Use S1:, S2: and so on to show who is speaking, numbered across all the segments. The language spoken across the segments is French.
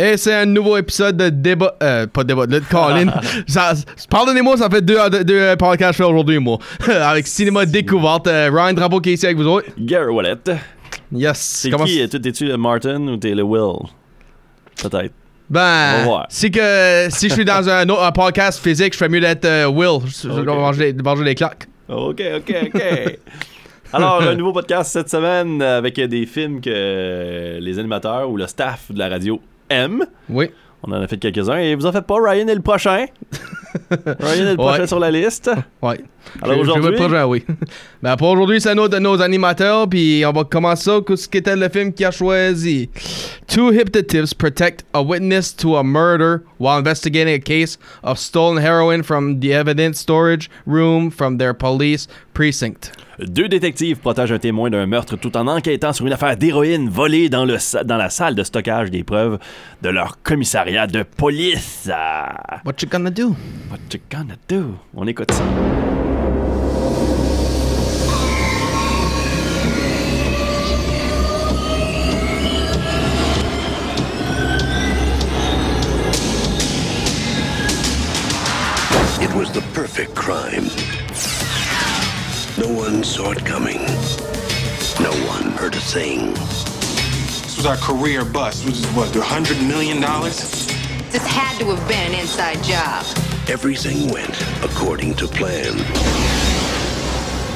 S1: Et c'est un nouveau épisode de débat. Euh, pas débat, de Colin. Pardonnez-moi, ça fait deux, deux, deux podcasts que je fais aujourd'hui, moi. avec Cinéma Découverte. Euh, Ryan Drapeau qui est ici avec vous autres.
S2: Gary Wallet.
S1: Yes.
S2: C'est qui? Toi, T'es-tu le Martin ou t'es le Will? Peut-être.
S1: Ben, c'est que si je suis dans un, autre- un podcast physique, je ferais mieux d'être euh, Will. Je, je
S2: Ok.
S1: dois manger, manger les claques.
S2: OK, OK, OK. Alors, un nouveau podcast cette semaine avec des films que les animateurs ou le staff de la radio aiment.
S1: Oui.
S2: On en a fait quelques-uns et vous en faites pas, Ryan est le prochain. Ryan est le prochain
S1: Ouais.
S2: sur la liste.
S1: Ouais.
S2: Alors aujourd'hui,
S1: oui. ben pour aujourd'hui, c'est un autre de nos animateurs, puis on va commencer ça. Qu'est-ce qu'était le film qu'il a choisi? Two hypnotives protect a witness to a murder while investigating a case of stolen heroin from the evidence storage room from their police precinct.
S2: deux détectives protègent un témoin d'un meurtre tout en enquêtant sur une affaire d'héroïne volée dans, le, sa- dans la salle de stockage des preuves de leur commissariat de police.
S1: What you gonna do?
S2: What you gonna do? On écoute ça.
S3: Was perfect crime. No one saw it coming. No one heard a thing.
S4: This was our career bust, which is what, a hundred million dollars?
S5: This had to have been an inside job.
S3: Everything went according to plan.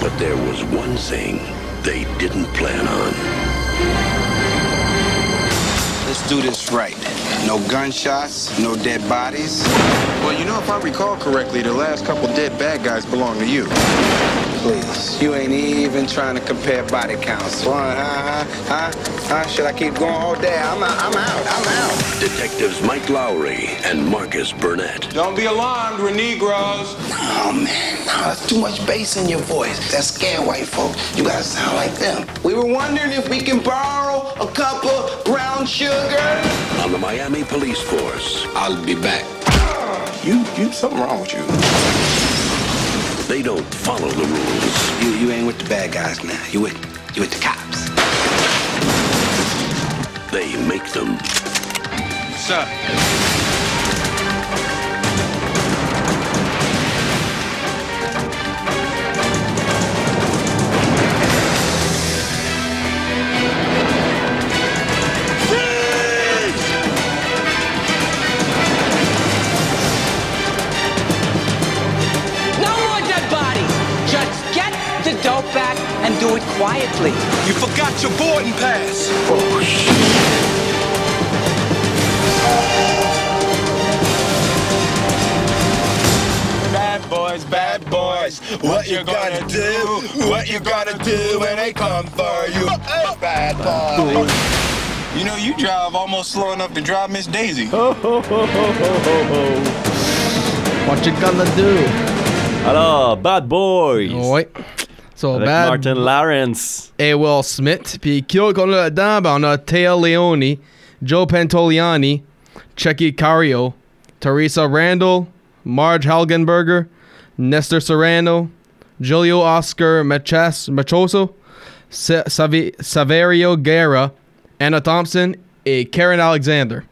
S3: But there was one thing they didn't plan on.
S6: Let's do this right. No gunshots, no dead bodies.
S4: Well, you know, if I recall correctly, the last couple dead bad guys belong to you.
S6: Please, you ain't even trying to compare body counts. Huh, huh, huh, huh? Should I keep going all day? I'm out, I'm out, I'm out.
S3: Detectives Mike Lowry and Marcus Burnett.
S4: Don't be alarmed, we're Negroes.
S6: Oh man, no, that's too much bass in your voice. That scare white folk. You gotta sound like them. We were wondering if we can borrow a cup of brown sugar.
S3: On the Miami Police Force,
S6: I'll be back. You, you, something wrong with you.
S3: They don't follow the rules.
S6: You, you ain't with the bad guys now. You with, you with the cops.
S3: They make them.
S4: Sir.
S7: Do it quietly.
S4: You forgot your boarding pass. Bad boys, bad boys. What you gonna do? What you gonna do when they come for you? Bad boy. You know, you drive almost slow enough to drive Miss Daisy.
S1: What you gonna do?
S2: Alors, Bad Boys.
S1: Oui. So,
S2: Avec
S1: bad
S2: Martin Lawrence.
S1: Will Smith. Puis qui qu'on a là-dedans? Ben, on a Leone, Joe Pantoliani, Chucky Cario, Teresa Randall, Marge Halgenberger, Nestor Serrano, Julio Oscar Machas, Machoso, Sa- Savi- Saverio Guerra, Anna Thompson et Karen Alexander.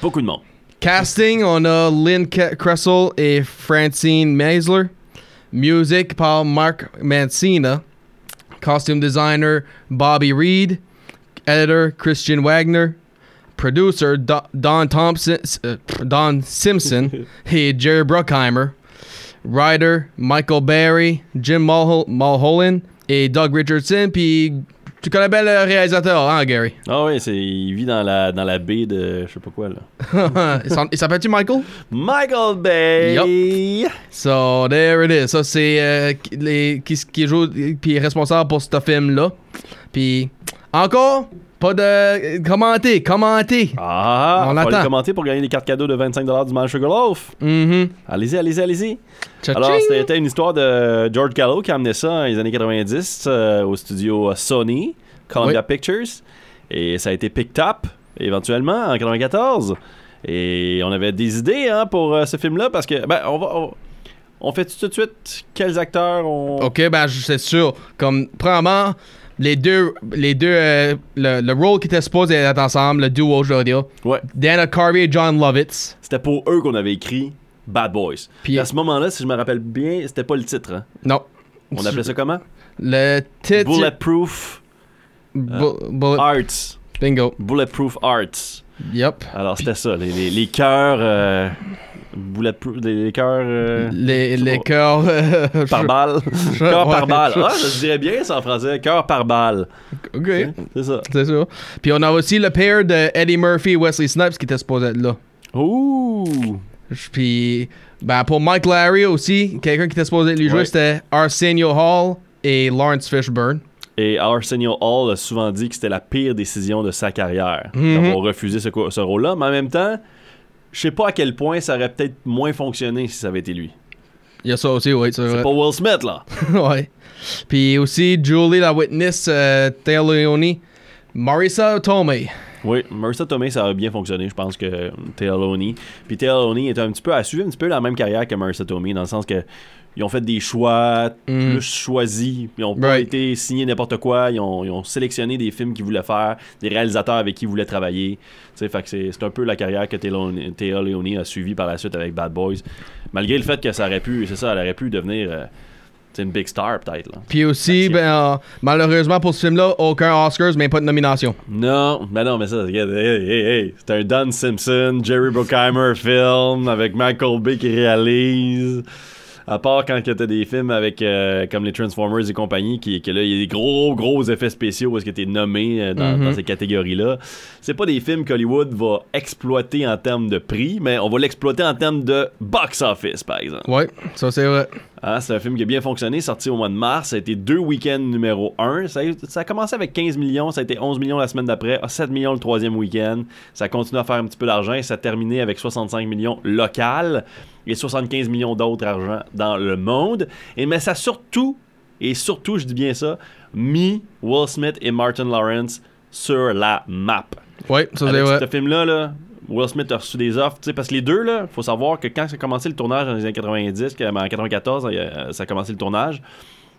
S2: Beaucoup de monde.
S1: Casting, on a Lynn Kressel et Francine Meisler. Music par Mark Mancina. Costume designer Bobby Reed. Editor Christian Wagner. Producer Do- Don Thompson, uh, Don Simpson et Jerry Bruckheimer. Writer Michael Barry, Jim Mulhol- Mulholland et Doug Richardson. Puis tu connais bien le réalisateur, hein, Gary?
S2: Ah oui, c'est, il vit dans la, dans la baie de je sais pas quoi là.
S1: il s'appelle-tu Michael?
S2: Michael Bay.
S1: So, there it is. Ça, c'est euh, qui- les, qui, qui joue puis est responsable pour ce film-là. Puis, encore, pas de. Commentez, commentez.
S2: Ah,
S1: On
S2: on faut aller
S1: attend.
S2: commenter pour gagner des cartes cadeaux de 25$ du Man Sugar Loaf.
S1: Mhm.
S2: Allez-y, allez-y, allez-y. Alors, c'était une histoire de George Gallo qui a amené ça dans les années 90 euh, au studio Sony, Columbia
S1: Oui.
S2: Pictures. Et ça a été picked up éventuellement en 94. Et on avait des idées hein, pour euh, ce film-là parce que, ben, on va. On, on fait tout de suite quels acteurs on.
S1: Ok, ben, c'est sûr. Comme, premièrement, les deux, les deux, euh, le, le rôle qui était supposé être ensemble, le duo, je dire,
S2: Ouais.
S1: Dana Carvey et John Lovitz.
S2: C'était pour eux qu'on avait écrit Bad Boys.
S1: Puis-
S2: à ce moment-là, si je me rappelle bien, c'était pas le titre. hein.
S1: Non.
S2: On appelait ça comment?
S1: Le titre.
S2: Bulletproof
S1: Bu- bullet-
S2: Arts.
S1: Bingo.
S2: Bulletproof Arts.
S1: Yep.
S2: Alors c'était ça, les, les, les cœurs. euh. Les, les cœurs. euh,
S1: Les, les cœurs. euh,
S2: Par
S1: je-
S2: balle.
S1: je-
S2: Cœur par balle.
S1: je-
S2: Ah, je dirais bien ça en français. Cœur par balle.
S1: Ok.
S2: C'est ça.
S1: C'est ça. Puis on a aussi le pair de Eddie Murphy et Wesley Snipes qui était supposé être là.
S2: Ouh.
S1: Puis, ben, pour Mike Larry aussi, quelqu'un qui était supposé lui jouer,
S2: Ouais.
S1: c'était Arsenio Hall et Lawrence Fishburne.
S2: Et Arsenio Hall a souvent dit que c'était la pire décision de sa carrière
S1: Mhm.
S2: d'avoir refusé ce, rôle-là. Mais en même temps, je sais pas à quel point ça aurait peut-être moins fonctionné si ça avait été lui.
S1: Il y a ça aussi, oui, c'est
S2: pas Will Smith, là.
S1: ouais. Puis aussi Julie, la witness, euh, Taylor Leone, Marissa Tomei.
S2: Oui, Marissa Tomei, ça a bien fonctionné, je pense que Taylor Looney. Puis Taylor Looney est un petit peu à suivre un petit peu la même carrière que Marissa Tomei, dans le sens que ils ont fait des choix
S1: Mm.
S2: plus choisis. Ils ont pas
S1: Right.
S2: été signés n'importe quoi. Ils ont, ils ont sélectionné des films qu'ils voulaient faire, des réalisateurs avec qui ils voulaient travailler. Fait que c'est un peu la carrière que Taylor Leone a suivi par la suite avec Bad Boys. Malgré le fait que ça aurait pu, c'est ça, elle aurait pu devenir euh, une big star peut-être.
S1: Puis aussi, ben, euh, malheureusement pour ce film-là, aucun Oscars, mais pas de nomination.
S2: Non, mais non, mais ça, regarde, hey, hey, hey, c'est un Don Simpson, Jerry Bruckheimer film avec Michael Bay qui réalise. À part quand t'as des films avec euh, comme les Transformers et compagnie, qui, que là, il y a des gros, gros effets spéciaux où est-ce que t'es nommé euh, dans,
S1: Mhm.
S2: dans ces catégories-là. C'est pas des films qu'Hollywood va exploiter en termes de prix, mais on va l'exploiter en termes de box-office, par exemple.
S1: Ouais, ça c'est vrai.
S2: Hein, c'est un film qui a bien fonctionné, sorti au mois de mars. Ça a été deux week-ends numéro 1. Ça a, ça a commencé avec 15 millions, ça a été 11 millions la semaine d'après, ah, 7 millions le troisième week-end. Ça a continué à faire un petit peu d'argent et ça a terminé avec 65 millions local et 75 millions d'autres argent dans le monde. Et mais ça a surtout, et surtout, je dis bien ça, mis Will Smith et Martin Lawrence sur la map.
S1: Ouais, ça c'est vrai.
S2: ce film-là, là, Will Smith a reçu des offres, tu sais, parce que les deux, là, faut savoir que quand ça a commencé le tournage dans les années 90, que- en 94, euh, ça a commencé le tournage,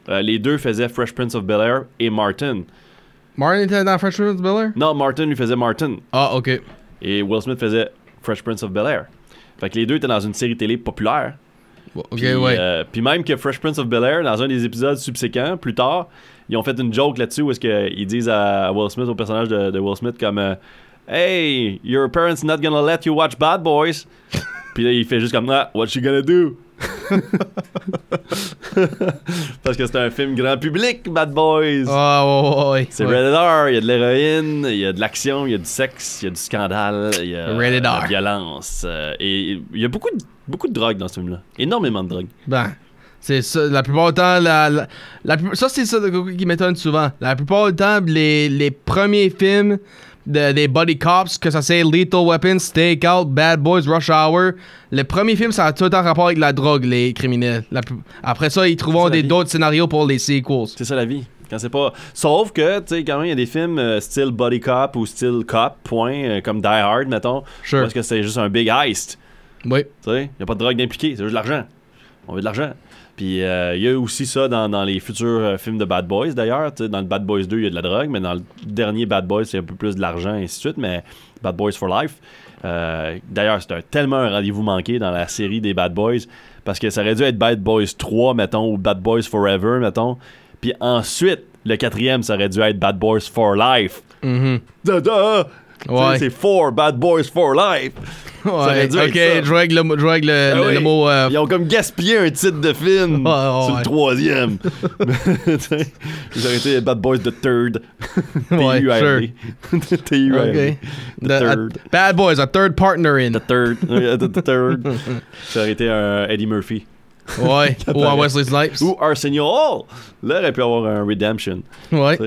S2: euh, les deux faisaient Fresh Prince of Bel-Air et Martin.
S1: Martin était dans Fresh Prince of Bel-Air?
S2: Non, Martin lui faisait Martin
S1: Ah, ok.
S2: et Will Smith faisait Fresh Prince of Bel-Air. Fait que les deux étaient dans une série télé populaire.
S1: Ok,
S2: Puis,
S1: ouais.
S2: euh, puis même que Fresh Prince of Bel-Air, dans un des épisodes subséquents, plus tard, ils ont fait une joke là-dessus où est-ce qu'ils disent à Will Smith, au personnage de, de Will Smith, comme euh, Hey, your parents not gonna let you watch Bad Boys. puis là, il fait juste comme ah, What you gonna do? Parce que c'est un film grand public, Bad Boys.
S1: Ah, ouais, ouais, ouais.
S2: C'est
S1: ouais.
S2: rated R, il y a de l'héroïne, il y a de l'action, il y a du sexe, il y a du scandale, il y a de la violence. euh, et il y a beaucoup de, beaucoup de drogue dans ce film-là. Énormément de drogue.
S1: Ben, c'est ça. La plupart du temps, la, la- la plus- ça, c'est ça qui m'étonne souvent. La plupart du temps, les, les premiers films de, des Buddy Cops, que ça c'est Lethal Weapon, Stakeout, Bad Boys, Rush Hour, le premier film, ça a tout temps rapport avec la drogue, les criminels. La après ça, ils trouveront des- d'autres scénarios pour les sequels.
S2: C'est ça la vie. Quand c'est pas. Sauf que, tu sais, quand même, il y a des films euh, style Body Cop ou style Cop, point, euh, comme Die Hard, mettons.
S1: Sure.
S2: Parce que c'est juste un big heist.
S1: Oui.
S2: Tu sais, il n'y a pas de drogue d'impliqué, c'est juste de l'argent. On veut de l'argent. Puis euh, il y a aussi ça dans, dans les futurs euh, films de Bad Boys d'ailleurs. Dans le Bad Boys 2, il y a de la drogue, mais dans le dernier Bad Boys, c'est un peu plus de l'argent, et ainsi de suite. Mais Bad Boys for Life. euh, d'ailleurs, c'est tellement un rendez-vous manqué dans la série des Bad Boys. Parce que ça aurait dû être Bad Boys 3, mettons, ou Bad Boys Forever, mettons. Puis ensuite, le quatrième, ça aurait dû être Bad Boys for Life.
S1: Mhm.
S2: Da, da!
S1: Ouais.
S2: C'est for Bad Boys for Life.
S1: Ouais.
S2: être
S1: Ok,
S2: ça.
S1: je règle le, je le,
S2: Ah
S1: le-
S2: oui.
S1: le mot. euh,
S2: Ils ont comme gaspillé un titre de film sur
S1: ouais.
S2: le troisième. Ils auraient été Bad Boys the Third.
S1: Ouais,
S2: T-U-R-D. T-U-R-D.
S1: ok.
S2: The
S1: The- a-
S2: Third.
S1: Bad Boys, a third partner in.
S2: The Third. The, the Third. Ça aurait été un Eddie Murphy.
S1: Ouais. Ou un Wesley Snipes.
S2: Ou Arsenio Hall. Là, il aurait pu avoir un Redemption.
S1: Ouais.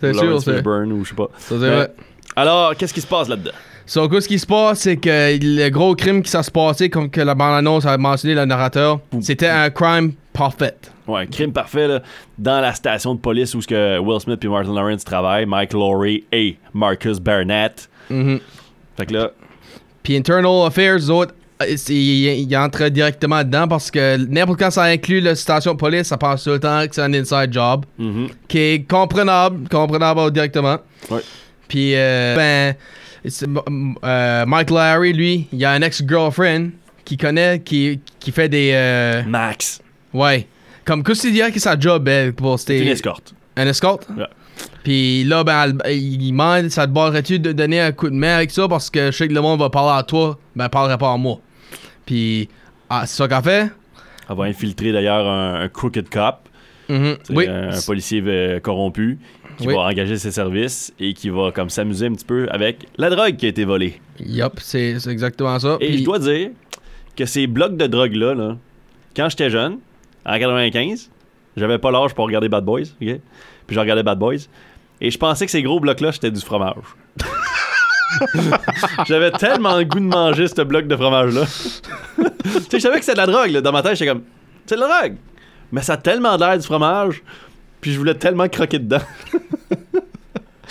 S1: C'est sûr, c'est.
S2: Fishburne ou je sais pas.
S1: Ça, c'est vrai.
S2: Alors, qu'est-ce qui se passe là-dedans?
S1: So, ce qui se passe, c'est que le gros crime qui s'est passé, comme que la bande-annonce a mentionné le narrateur, c'était un crime parfait.
S2: Ouais, un crime parfait là, dans la station de police où ce que Will Smith et Martin Lawrence travaillent, Mike Laurie et Marcus Barnett.
S1: Mhm.
S2: Fait que là,
S1: Puis Internal Affairs, eux autres, euh, il, entre directement dedans parce que n'importe quand ça inclut la station de police, ça pense tout le temps que c'est un inside job.
S2: Mhm.
S1: Qui est comprenable, comprenable directement.
S2: Ouais.
S1: Puis, euh, ben, euh, Mike Larry, lui, il a un ex-girlfriend qui connaît, qui, qui fait des. euh,
S2: Max.
S1: ouais. Comme, tu dirais que sa job, elle, pour
S2: C'est
S1: c'était.
S2: une escorte.
S1: Un escorte?
S2: Ouais.
S1: Puis là, ben, elle- il demande, ça te barrerait-tu de donner un coup de main avec ça? Parce que je sais que le monde va parler à toi, ben, parlerait pas à moi. Puis, ah, c'est ça qu'elle fait?
S2: Elle va infiltrer d'ailleurs un, un crooked cop,
S1: Mhm.
S2: sais,
S1: Oui.
S2: un, un policier euh, corrompu, qui
S1: Oui.
S2: va engager ses services et qui va comme s'amuser un petit peu avec la drogue qui a été volée.
S1: Yup, c'est exactement ça.
S2: Et
S1: Puis-
S2: je dois dire que ces blocs de drogue-là, là, quand j'étais jeune, en 95, j'avais pas l'âge pour regarder Bad Boys, ok? Puis je regardais Bad Boys. Et je pensais que ces gros blocs-là, c'était du fromage. J'avais tellement le goût de manger ce bloc de fromage-là. tu sais, je savais que c'était de la drogue, là. Dans ma tête, j'étais comme, c'est de la drogue. Mais ça a tellement l'air du fromage. Puis je voulais tellement croquer dedans.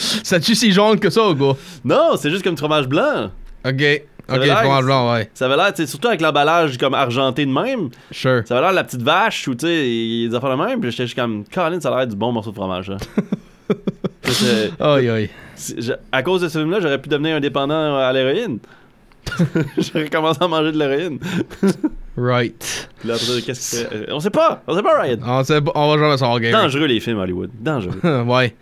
S1: Ça tue si jaune que ça, gars.
S2: Non, c'est juste comme du fromage blanc.
S1: Ok.
S2: Ça
S1: Ok, fromage blanc, ouais.
S2: Ça avait l'air, surtout avec l'emballage comme argenté de même.
S1: Sure.
S2: Ça avait l'air de la petite vache ou tu sais, des affaires de même. Puis j'étais juste comme, Colin, ça a l'air du bon morceau de fromage. là. C'est-
S1: Aïe, aïe.
S2: c'est- je- à cause de ce film-là, j'aurais pu devenir indépendant à l'héroïne. j'aurais commencé à manger de l'héroïne.
S1: Right.
S2: Là, qu'est-ce que c'est? On sait pas, on sait pas, Ryan.
S1: On, sait pas- on va jamais savoir, Gary.
S2: Dangereux les films Hollywood, dangereux.
S1: ouais.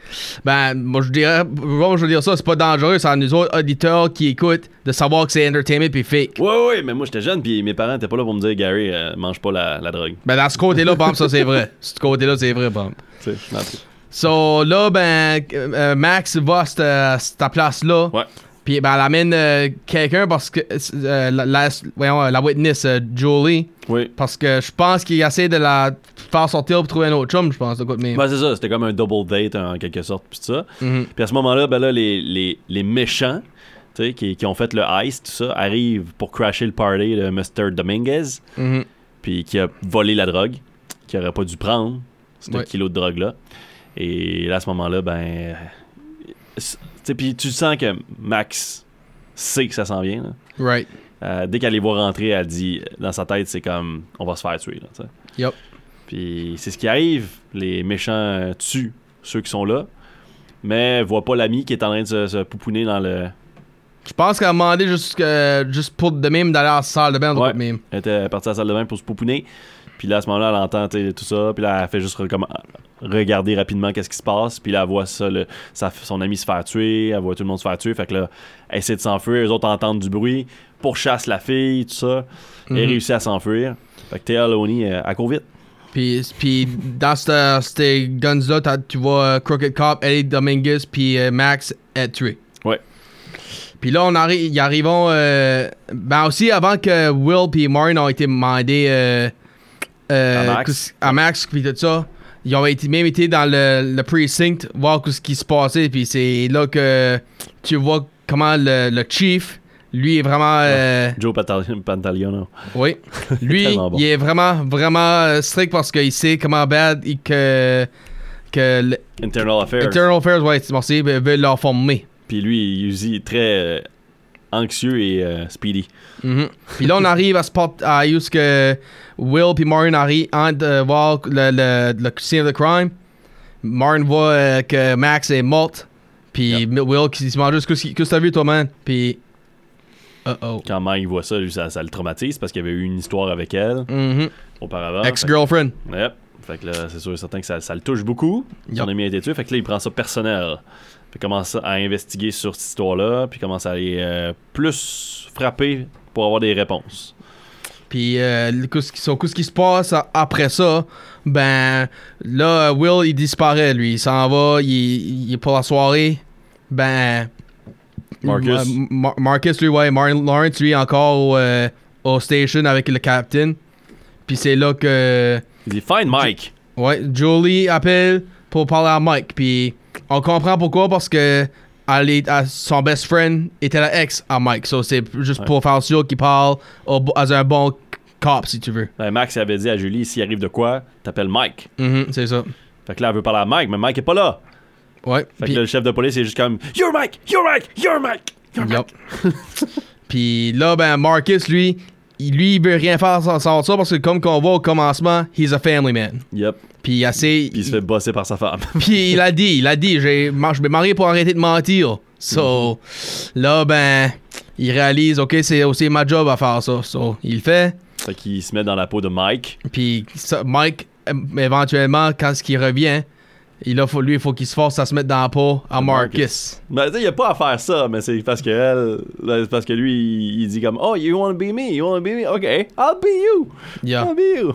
S1: Ben, moi je dirais, moi je veux dire ça, c'est pas dangereux, c'est à nous autres auditeurs qui écoutent de savoir que c'est entertainment puis fake.
S2: ouais, ouais, mais moi j'étais jeune, puis mes parents étaient pas là pour me dire, Gary, euh, mange pas la, la drogue.
S1: Ben, dans ce côté-là, bon, ça c'est vrai. Ce côté-là, c'est vrai, bon.
S2: Tu sais, dans le truc.
S1: So là, ben, euh, Max va à cette place-là.
S2: Ouais.
S1: Puis ben, elle amène euh, quelqu'un parce que euh, la, la, voyons, la witness, euh, Julie,
S2: Oui.
S1: parce que je pense qu'il essaie de la faire sortir pour trouver un autre chum, je pense. même.
S2: Ben, c'est ça, c'était comme un double date en quelque sorte, puis ça.
S1: Mhm.
S2: Puis à ce moment-là, ben là, les, les, les méchants, qui, qui ont fait le heist, tout ça, arrivent pour crasher le party de Mr. Dominguez,
S1: Mhm.
S2: puis qui a volé la drogue, qui aurait pas dû prendre, ce
S1: Ouais.
S2: kilo de drogue-là. Et là, à ce moment-là, ben. Puis tu sens que Max sait que ça s'en vient. là.
S1: Right.
S2: Euh, dès qu'elle les voit rentrer, elle dit dans sa tête, c'est comme on va se faire tuer. Là. Puis c'est ce qui arrive. Les méchants tuent ceux qui sont là, mais voient pas l'ami qui est en train de se, se pouponner dans le.
S1: Je pense qu'elle a demandé juste, que- juste pour de même d'aller à la salle de bain,
S2: Ouais.
S1: de même.
S2: Elle était partie à la salle de bain pour se pouponner. Puis là, à ce moment-là, elle entend tout ça. Puis là, elle fait juste regarder rapidement qu'est-ce qui se passe. Puis là, elle voit ça, le- sa- son ami se faire tuer. Elle voit tout le monde se faire tuer. Fait que là, elle essaie de s'enfuir. Les autres entendent du bruit. Pourchasse la fille, tout ça. Et
S1: Mhm.
S2: réussit à s'enfuir. Fait que Théa Loney, euh, elle court vite.
S1: Puis, puis dans ces guns-là, tu vois euh, Crooked Cop, Eddie Dominguez, puis euh, Max être tué.
S2: Ouais.
S1: Puis là, on arrive, ils arrivons. euh, ben aussi, avant que Will puis Maureen ont été demandés euh, euh,
S2: À Max.
S1: puis tout ça, ils ont été, même été dans le, le precinct voir ce qui se passait. Puis c'est là que tu vois comment le, le chief, lui, est vraiment. euh,
S2: Joe Pantal- Pantaliano.
S1: oui. Lui,
S2: bon.
S1: il est vraiment, vraiment euh, strict parce qu'il sait comment bad il- que, que le-
S2: Internal Affairs.
S1: Internal Affairs, ouais, c'est merci, veut veut leur former.
S2: Puis lui, il est très euh, anxieux et euh, speedy.
S1: Mhm. Puis là, on arrive à spot à où ce que Will puis Maureen arrivent en de voir le, le, le scene of the crime. Maureen voit euh, que Max est morte. Puis Will qui se mange juste qu'est-ce que t'as vu toi, man? Puis. Uh oh.
S2: Quand Mike voit ça, lui, ça, ça le traumatise parce qu'il y avait eu une histoire avec elle
S1: Mhm.
S2: auparavant.
S1: Ex-girlfriend.
S2: Yep. Fait que là, c'est sûr et certain que ça, ça le touche beaucoup. Son
S1: Yup.
S2: ami a été tué. Fait que là, il prend ça personnel. Puis commence à investiguer sur cette histoire-là. Puis commence à aller euh, plus frapper pour avoir des réponses.
S1: Puis, euh, qu'est-ce qu'est-ce qui se passe après ça? Ben, là, Will, il disparaît, lui. Il s'en va, il, il est pour la soirée. Ben.
S2: Marcus.
S1: euh, Mar- Marcus, lui, ouais. Martin Lawrence, lui, encore au, euh, au station avec le captain. Puis c'est là que.
S2: Il dit Find Mike.
S1: Ouais, Julie appelle pour parler à Mike. Puis on comprend pourquoi, parce que elle est- à- son best friend était la ex à Mike. So c'est juste
S2: Ouais.
S1: pour faire sûr qu'il parle au- à un bon cop, si tu veux.
S2: Ben, Max avait dit à Julie s'il arrive de quoi, t'appelles Mike.
S1: Mhm, c'est ça.
S2: Fait que là, elle veut parler à Mike, mais Mike est pas là.
S1: Ouais.
S2: Fait que là, le chef de police est juste comme You're Mike, you're Mike, you're Mike. You're Mike.
S1: Puis là, ben, Marcus, lui, lui, il veut rien faire sans, sans ça parce que, comme qu'on voit au commencement, he's a family man.
S2: Yep.
S1: Puis il assez.
S2: Puis il se fait bosser par sa femme.
S1: Puis il a dit, il a dit, je vais marier pour arrêter de mentir. So, là, ben, il réalise, ok, c'est aussi ma job à faire ça. So, il le fait.
S2: fait qu'il se met dans la peau de Mike.
S1: Puis Mike, éventuellement, quand il revient, il a, faut, lui, il faut qu'il se force à se mettre dans la peau à Marcus.
S2: Ben, tu sais, il a pas à faire ça, mais c'est parce que elle, là, parce que lui, il, il dit comme, oh, you wanna be me, you wanna be me, ok, I'll be you,
S1: Yeah.
S2: I'll be you.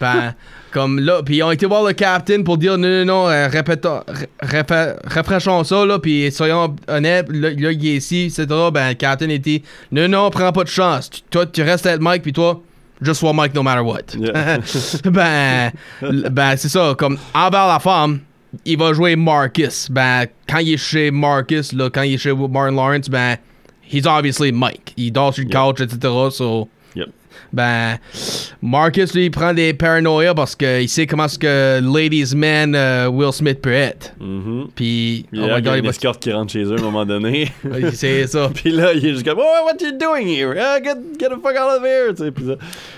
S1: Ben, comme là, puis ils ont été voir le captain pour dire non, non, non, euh, répétons, ré- répé- rafraîchons ça, là, puis soyons honnêtes, là, là, il est ici, etc. Ben, le captain était non, non, prends pas de chance. Tu- toi, tu restes avec Mike, puis toi, just sois Mike no matter what.
S2: Yeah.
S1: ben, ben c'est ça, comme envers la femme, il va jouer Marcus. Ben, quand il est chez Marcus, là, quand il est chez Martin Lawrence, ben, he's obviously Mike. Il dort sur le couch, etc. So,
S2: Yep.
S1: ben, Marcus, lui, il prend des paranoïas parce qu'il sait comment ce que Ladies Man euh, Will Smith peut être.
S2: Mhm.
S1: Puis,
S2: Il
S1: oh
S2: y a
S1: my god,
S2: une escorte qui rentre chez eux à un moment donné.
S1: C'est ça.
S2: Puis là, il est juste comme, oh, what you doing here? Ah, get, get the fuck out of here! Tu sais, puis ça.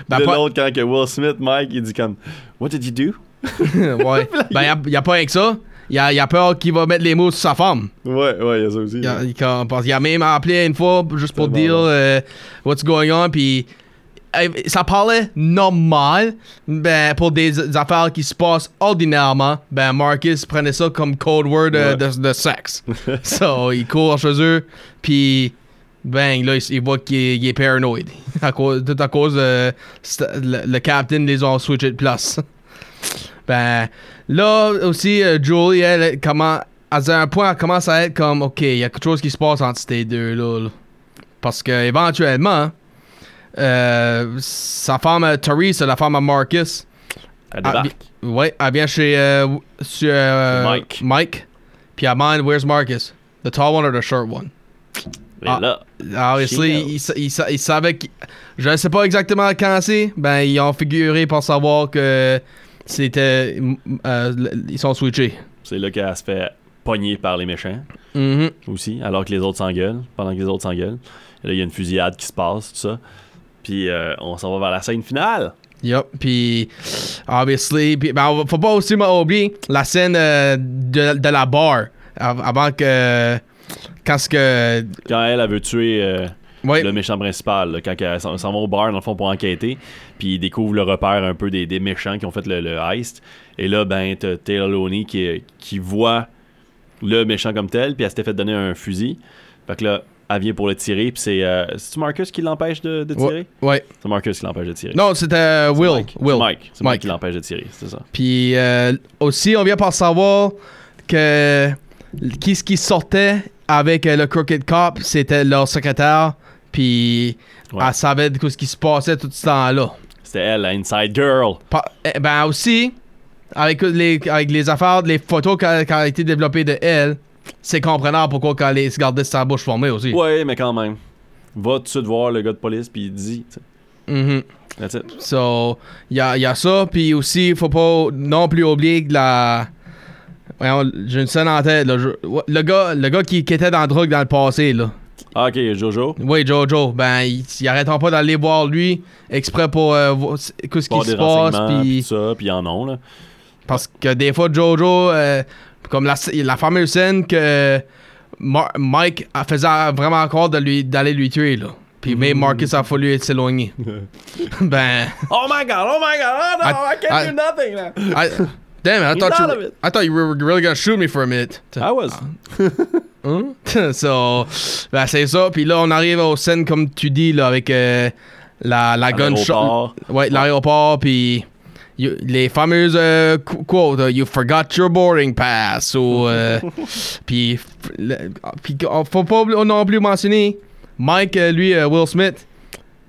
S1: Ben,
S2: l'autre, quand que Will Smith, Mike, il dit comme, what did you do?
S1: Ouais. Ben, il n'y a, pas rien que ça. Il a, il a peur qu'il va mettre les mots sur sa femme.
S2: Ouais, ouais, il y a ça aussi.
S1: Il a, a- parce qu'il a même appelé une fois juste pour dire
S2: bon.
S1: euh, what's going on. Puis ça parlait normal. Ben, pour des, des affaires qui se passent ordinairement, ben Marcus prenait ça comme code word euh,
S2: Ouais.
S1: de, de sexe. so, il court chez eux. Puis bang, là, il, il voit qu'il est, paranoïde. À cause, tout à cause euh, le, le captain les ont switché de place. Ben, là aussi, euh, Julie, elle, elle, comment, à un point, elle commence à être comme, ok, il y a quelque chose qui se passe entre ces deux-là. là. Parce que, éventuellement, euh, sa femme, euh, Teresa, la femme à Marcus,
S2: Elle
S1: ah,
S2: débarque.
S1: ouais, elle vient chez, euh, chez, euh,
S2: Mike.
S1: Mike. Puis elle demande, where's Marcus? The tall one or the short one?
S2: Et
S1: ah.
S2: là,
S1: Obviously,
S2: She knows.
S1: ils sa- ils sa- ils savaient qu'- Je ne sais pas exactement quand c'est. Ben, ils ont figuré pour savoir que c'était. euh, l- ils sont switchés.
S2: c'est là qu'elle se fait pogner par les méchants
S1: Mhm.
S2: aussi, alors que les autres s'engueulent, pendant que les autres s'engueulent. Là, il y a une fusillade qui se passe, tout ça. Puis euh, on s'en va vers la scène finale.
S1: Yup. Puis, obviously. Puis, ben, faut pas aussi oublier la scène euh, de, de la bar. av- Avant que. Quand ce que.
S2: Quand elle, elle veut tuer le méchant principal, là, quand elle s'en va au bar, dans le fond, pour enquêter, puis il découvre le repère un peu des, des méchants qui ont fait le, le heist. Et là, ben, t'as Taylor Looney qui, qui voit le méchant comme tel, puis elle s'était fait donner un fusil. Fait que là, elle vient pour le tirer, puis c'est... euh, C'est-tu Marcus qui l'empêche de, de tirer?
S1: Ouais.
S2: C'est Marcus qui l'empêche de tirer.
S1: Non, c'était euh, Will.
S2: Mike.
S1: Will.
S2: C'est Mike. C'est Mike
S1: Mike.
S2: qui l'empêche de tirer, c'est ça.
S1: Puis euh, aussi, on vient par savoir que qui ce qui sortait avec euh, le Crooked Cop, c'était leur secrétaire. Puis
S2: Ouais.
S1: elle savait de ce qui se passait tout ce temps-là.
S2: C'était elle, la Inside Girl.
S1: Pa- eh ben aussi, avec les, avec les affaires, les photos qui ont été développées de elle, c'est comprenable pourquoi elle se gardait sa bouche formée aussi.
S2: Ouais, mais quand même. Va tout de suite voir le gars de police, puis il dit... sais,
S1: Mhm.
S2: That's it.
S1: So, il y a, y a ça. Puis aussi, il faut pas non plus oublier que la. J'ai une scène en tête. là. Le, gars, le gars qui, qui était dans la drogue dans le passé, là.
S2: Ah, ok, Jojo.
S1: Oui, Jojo. Ben, ils il arrêteront pas d'aller voir lui exprès pour euh, voir ce qui se passe. Puis
S2: ça, puis en ont, là.
S1: parce que des fois, Jojo, euh, comme la, la fameuse scène que Mar- Mike a- faisait vraiment encore de lui- d'aller lui tuer, là. Puis même
S2: Mm.
S1: Marcus a fallu s'éloigner. ben.
S2: Oh my god, oh my god, oh no,
S1: I-
S2: I, can't
S1: I-
S2: do nothing now.
S1: I, damn it! I thought you.
S2: it.
S1: I thought you were really gonna shoot me for a minute.
S2: I was.
S1: Hein? so, ben c'est ça. Puis là, on arrive aux scènes comme tu dis là avec euh, la la gunshot. Ouais, l'aéroport. Puis you- les fameuses euh, qu- quotes. euh, You forgot your boarding pass ou. euh, puis oh, faut pas non plus mentionner Mike, euh, lui, euh, Will Smith.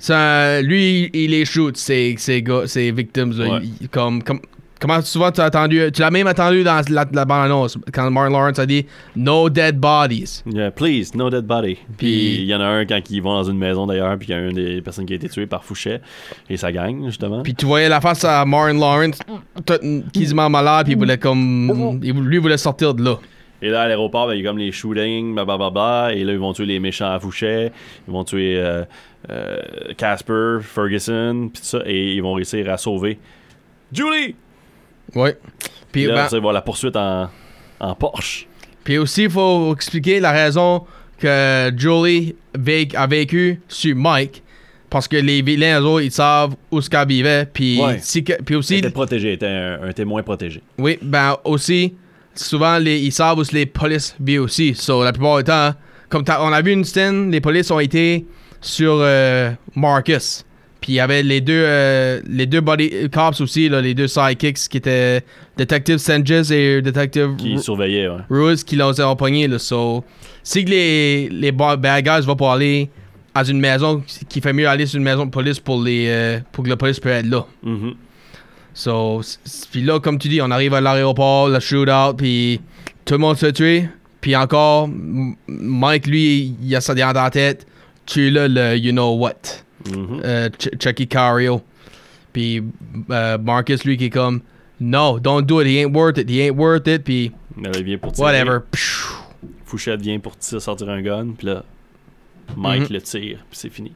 S1: un- lui, il les shoot, ces, ces gars, ces victims. là.
S2: Ouais.
S1: Il- comme, comme, comment souvent tu as attendu, tu l'as même attendu dans la, la bande-annonce, quand Martin Lawrence a dit No dead bodies.
S2: Yeah, please, no dead body.
S1: Puis-
S2: il y en a un quand ils vont dans une maison d'ailleurs, puis il y a une des personnes qui a été tuée par Fouchet et sa gang, justement.
S1: Puis tu voyais la face à Martin Lawrence, tout quasiment malade, puis il voulait comme. lui voulait sortir de là.
S2: Et là, à l'aéroport, ben, il y a comme les shootings, blablabla, et là, ils vont tuer les méchants à Fouché, ils vont tuer euh, euh, Casper, Ferguson, puis tout ça, et ils vont réussir à sauver Julie.
S1: Ouais. Puis,
S2: là,
S1: ben,
S2: tu voir la poursuite en, en Porsche.
S1: puis aussi, il faut expliquer la raison que Julie vé- a vécu sur Mike. Parce que les vilains, eux autres, ils savent où ce qu'elle vivait. Puis,
S2: Ouais.
S1: si que- puis
S2: Il
S1: aussi,
S2: était protégé, il était un, un témoin protégé.
S1: oui, ben aussi, souvent, les, ils savent où les polices vivent aussi. So, la plupart du temps, comme on a vu une scène, les polices ont été sur euh, Marcus. Puis il y avait les deux, euh, les deux body cops aussi, là, les deux sidekicks qui étaient Detective Sanchez et Detective
S2: Qui
S1: Ru-
S2: surveillait, ouais.
S1: Ruiz qui l'ont empoigné. Là, so, si les, les ba- bad guys vont pour aller à une maison, qui fait mieux aller sur une maison de police pour, les, euh, pour que la police peut être là.
S2: Mhm.
S1: So, puis là, comme tu dis, on arrive à l'aéroport, le shootout, puis tout le monde se tuer. Puis encore, Mike, lui, il a ça dans la tête. Tu là le you know what.
S2: Mhm.
S1: Euh, Ch- Chucky Cario. Puis euh, Marcus, lui, qui est comme, no, don't do it, he ain't worth it, he ain't worth it. Puis
S2: Il vient pour tirer.
S1: whatever.
S2: Fouchette vient pour tirer, sortir un gun, puis là, Mike
S1: Mhm.
S2: le tire, puis c'est fini.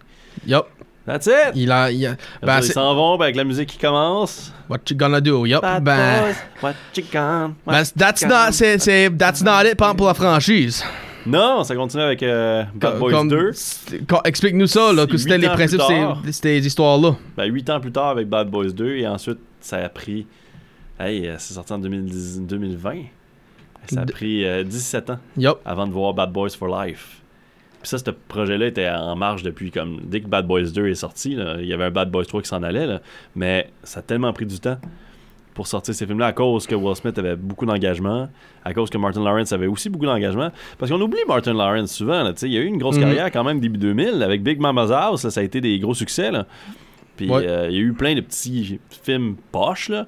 S1: Yup.
S2: That's it!
S1: Il a, il a-
S2: Après
S1: ben,
S2: ils s'en vont, ben, avec la musique qui commence.
S1: what you gonna do? Yup. Ben,
S2: boys, what you gonna- what
S1: ben, that's
S2: you
S1: not, c'est, c'est, that's not it, pas pour la franchise.
S2: Non, ça continue avec euh, Bad Boys
S1: comme-
S2: 2.
S1: c'est- co- Explique-nous ça, là, que c'était les
S2: ans
S1: principes de ces, histoires-là.
S2: Ben, 8 ans plus tard avec Bad Boys 2, et ensuite, ça a pris. Hey, euh, c'est sorti en 2010 2020. Ça a pris euh, 17 ans
S1: Yup.
S2: avant de voir Bad Boys for Life. Puis ça, ce projet-là était en marche depuis comme. Dès que Bad Boys 2 est sorti, là, il y avait un Bad Boys 3 qui s'en allait, là, mais ça a tellement pris du temps pour sortir ces films-là à cause que Will Smith avait beaucoup d'engagement, à cause que Martin Lawrence avait aussi beaucoup d'engagement. Parce qu'on oublie Martin Lawrence souvent. Là, il y a eu une grosse
S1: Mhm.
S2: carrière quand même début 2000 avec Big Mama's House. là, ça a été des gros succès. Là. Puis
S1: Ouais.
S2: euh, il y a eu plein de petits films poches. Là.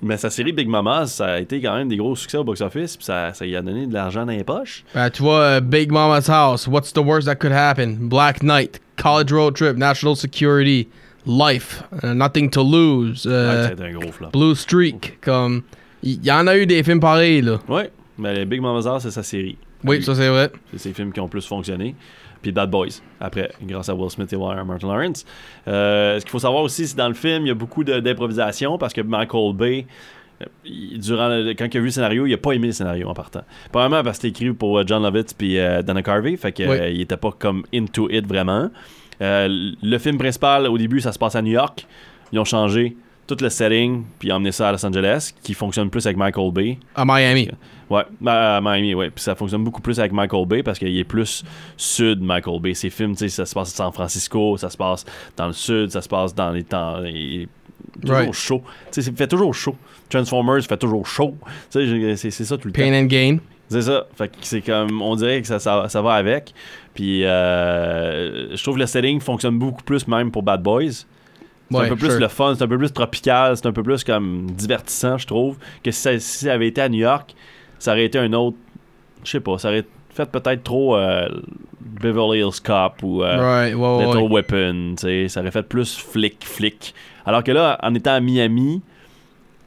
S2: Mais sa série Big Mama's, ça a été quand même des gros succès au box-office. Puis ça, ça y a donné de l'argent dans les poches.
S1: Ben, tu vois, euh, Big Mama's House, What's the Worst That Could Happen, Black Knight, College Road Trip, National Security, Life, uh, Nothing to Lose, euh,
S2: un gros flop.
S1: Blue Streak, comme... Il y, en a eu des films pareils, là.
S2: Ouais, mais Big Mama's House, c'est sa série.
S1: Oui,
S2: Lui.
S1: ça c'est vrai.
S2: C'est ces films qui ont plus fonctionné. Puis Bad Boys, après, grâce à Will Smith et Martin Lawrence. Euh, ce qu'il faut savoir aussi, c'est dans le film, il y a beaucoup d'improvisation parce que Michael Bay, euh, durant le- quand il a vu le scénario, il a pas aimé le scénario en partant. Premièrement parce que c'était écrit pour euh, John Lovitz puis euh, Dana Carvey, fait que,
S1: Oui.
S2: euh, il était pas comme into it vraiment. Euh, le film principal, au début, ça se passe à New York. Ils ont changé tout le setting puis emmené ça à Los Angeles, qui fonctionne plus avec Michael Bay.
S1: À Miami.
S2: Ouais, à Miami, ouais. Puis ça fonctionne beaucoup plus avec Michael Bay parce qu'il est plus sud, Michael Bay. Ses films, tu sais, ça se passe à San Francisco, ça se passe dans le sud, ça se passe dans les temps. les- Toujours
S1: Right.
S2: chaud. Tu sais, fait toujours chaud. Transformers fait toujours chaud. Tu sais, c'est ça tout le temps.
S1: Pain and Gain.
S2: C'est ça. Fait que c'est comme, on dirait que ça, ça, ça va avec. Puis euh, je trouve que le setting fonctionne beaucoup plus même pour Bad Boys. C'est
S1: Ouais,
S2: un peu plus
S1: sure.
S2: le fun, c'est un peu plus tropical, c'est un peu plus comme divertissant, je trouve. Que si ça, si ça avait été à New York, ça aurait été un autre. Je sais pas, ça aurait fait peut-être trop euh, Beverly Hills Cop ou euh,
S1: Right, ouais,
S2: Little
S1: ouais.
S2: Weapon, tu sais, ça aurait fait plus flic, flic. Alors que là, en étant à Miami,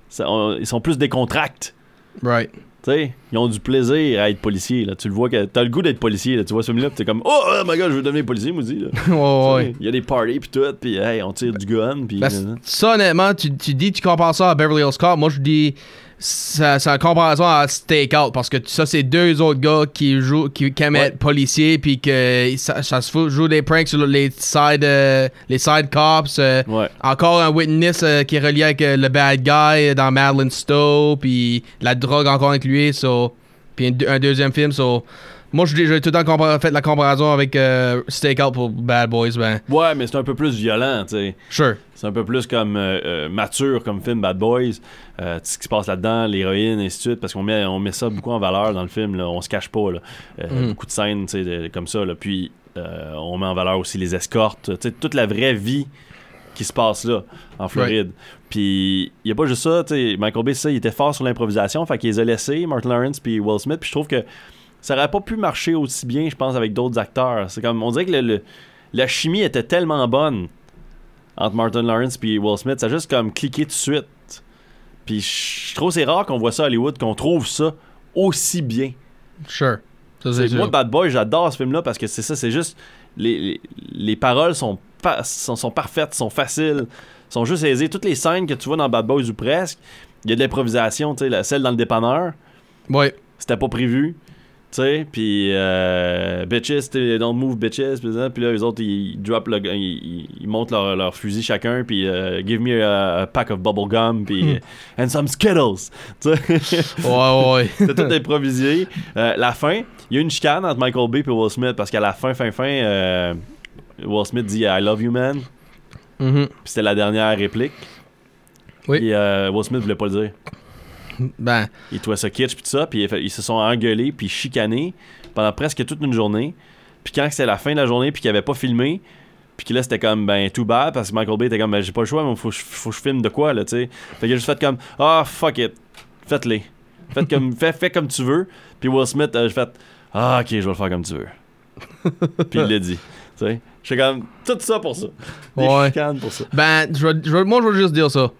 S2: ça- on- ils sont plus décontracts.
S1: Right.
S2: Tu sais, ils ont du plaisir à être policiers. Là. Tu le vois que t'as le goût d'être policier. Là. Tu vois ce film-là, pis t'es comme Oh, oh my god, je veux devenir policier, aussi. Là.
S1: ouais, ouais,
S2: Il y a des parties, puis tout, puis hey, on tire du gun, puis.
S1: Ben, ça, honnêtement, tu, tu dis tu compares ça à Beverly Hills Cop. Moi, je dis ça- c'est en comparaison à Stakeout parce que ça, c'est deux autres gars qui jouent, qui, qui aiment
S2: Ouais.
S1: être policiers puis que ça, ça se fout, joue des pranks sur les side, euh, les side cops. euh,
S2: Ouais.
S1: Encore un witness euh, qui est relié avec le bad guy dans Madeline Stowe puis la drogue encore incluée. So, puis un, un deuxième film. So, moi, je j'ai tout le temps fait la comparaison avec euh, Stakeout pour Bad Boys. Ben,
S2: Ouais, mais c'est un peu plus violent, tu sais.
S1: sure.
S2: C'est un peu plus comme euh, euh, mature comme film Bad Boys. Euh, ce qui se passe là-dedans, l'héroïne, et ainsi de suite, parce qu'on met, on met ça beaucoup en valeur dans le film. Là. On se cache pas. Là. Euh,
S1: Mm.
S2: Beaucoup de scènes tu sais, de- comme ça. Là. Puis euh, on met en valeur aussi les escortes. tu sais, toute la vraie vie qui se passe là, en Floride. Puis il n'y a pas juste ça. tu sais, Michael Bay, ça, il était fort sur l'improvisation. Fait qu'il les a laissés, Martin Lawrence puis Will Smith. Puis je trouve que ça aurait pas pu marcher aussi bien, je pense, avec d'autres acteurs. C'est comme, on dirait que le- le- la chimie était tellement bonne entre Martin Lawrence et Will Smith, ça a juste comme cliqué tout de suite. Puis je trouve que c'est rare qu'on voit ça à Hollywood, qu'on trouve ça aussi bien.
S1: Sure. Ça,
S2: C'est- moi. Bad Boy, j'adore ce film-là parce que c'est ça, c'est juste les, les, les paroles sont, pa- sont, sont parfaites, sont faciles, sont juste aisées. Toutes les scènes que tu vois dans Bad Boys ou presque, il y a de l'improvisation, tu sais, la- celle dans le dépanneur,
S1: Ouais.
S2: c'était pas prévu. Tu sais, puis euh, bitches, don't move bitches, puis là, les autres, ils, drop le, ils, ils- montent leur, leur fusil chacun, puis euh, give me a, a pack of bubble gum, puis and some Skittles. Tu sais,
S1: Ouais, ouais.
S2: c'est tout improvisé. Euh, la fin, il y a une chicane entre Michael Bay et Will Smith, parce qu'à la fin, fin, fin, euh, Will Smith dit I love you, man.
S1: Mhm.
S2: Puis c'était la dernière réplique.
S1: Oui.
S2: Puis euh, Will Smith voulait pas le dire.
S1: Ben,
S2: Ils trouvaient ça kitsch puis tout ça, puis ils se sont engueulés puis chicanés pendant presque toute une journée. Puis quand c'était la fin de la journée puis qu'ils avaient pas filmé, puis que là c'était comme ben tout bad parce que Michael Bay était comme ben j'ai pas le choix, mais faut, faut que je filme de quoi là, tu sais. Fait qu'il a juste fait comme ah fuck it, faites-les. Faites comme fais, fais comme tu veux. Puis Will Smith a fait ah OK, je vais le faire comme tu veux. puis il l'a dit, tu sais. J'étais comme tout ça pour ça. Des
S1: Ouais.
S2: chicanes pour ça.
S1: ben je vais- je vais- moi, je veux juste dire ça.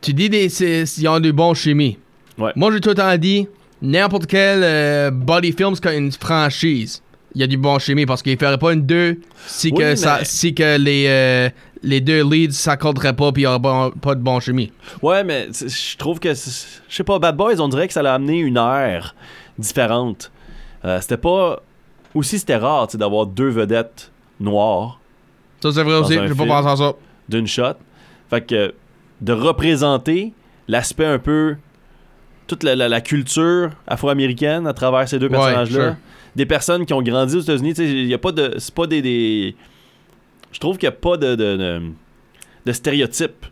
S1: Tu dis des, ils ont du bon chimie.
S2: Ouais.
S1: Moi, j'ai tout le temps dit, n'importe quel euh, body film, c'est comme une franchise. Il y a du bon chimie parce qu'il ferait pas une deux si
S2: Oui,
S1: que,
S2: mais-
S1: ça, si que les, euh, les deux leads s'accorderait pas puis il y aurait pas, pas de bon chimie.
S2: Ouais, mais je trouve que, c'est- je sais pas, Bad Boys, on dirait que ça l'a amené une ère différente. Euh, c'était pas. Aussi, c'était rare tu sais, d'avoir deux vedettes noires
S1: Ça, c'est vrai aussi. J'ai pas pensé à ça.
S2: d'une shot. Fait que de représenter l'aspect un peu. toute la, la- la culture afro-américaine à travers ces deux
S1: Ouais,
S2: personnages-là.
S1: sure.
S2: Des personnes qui ont grandi aux États-Unis, tu sais, il y a pas de. C'est pas des. des- je trouve qu'il y a pas de, de, de, de stéréotypes.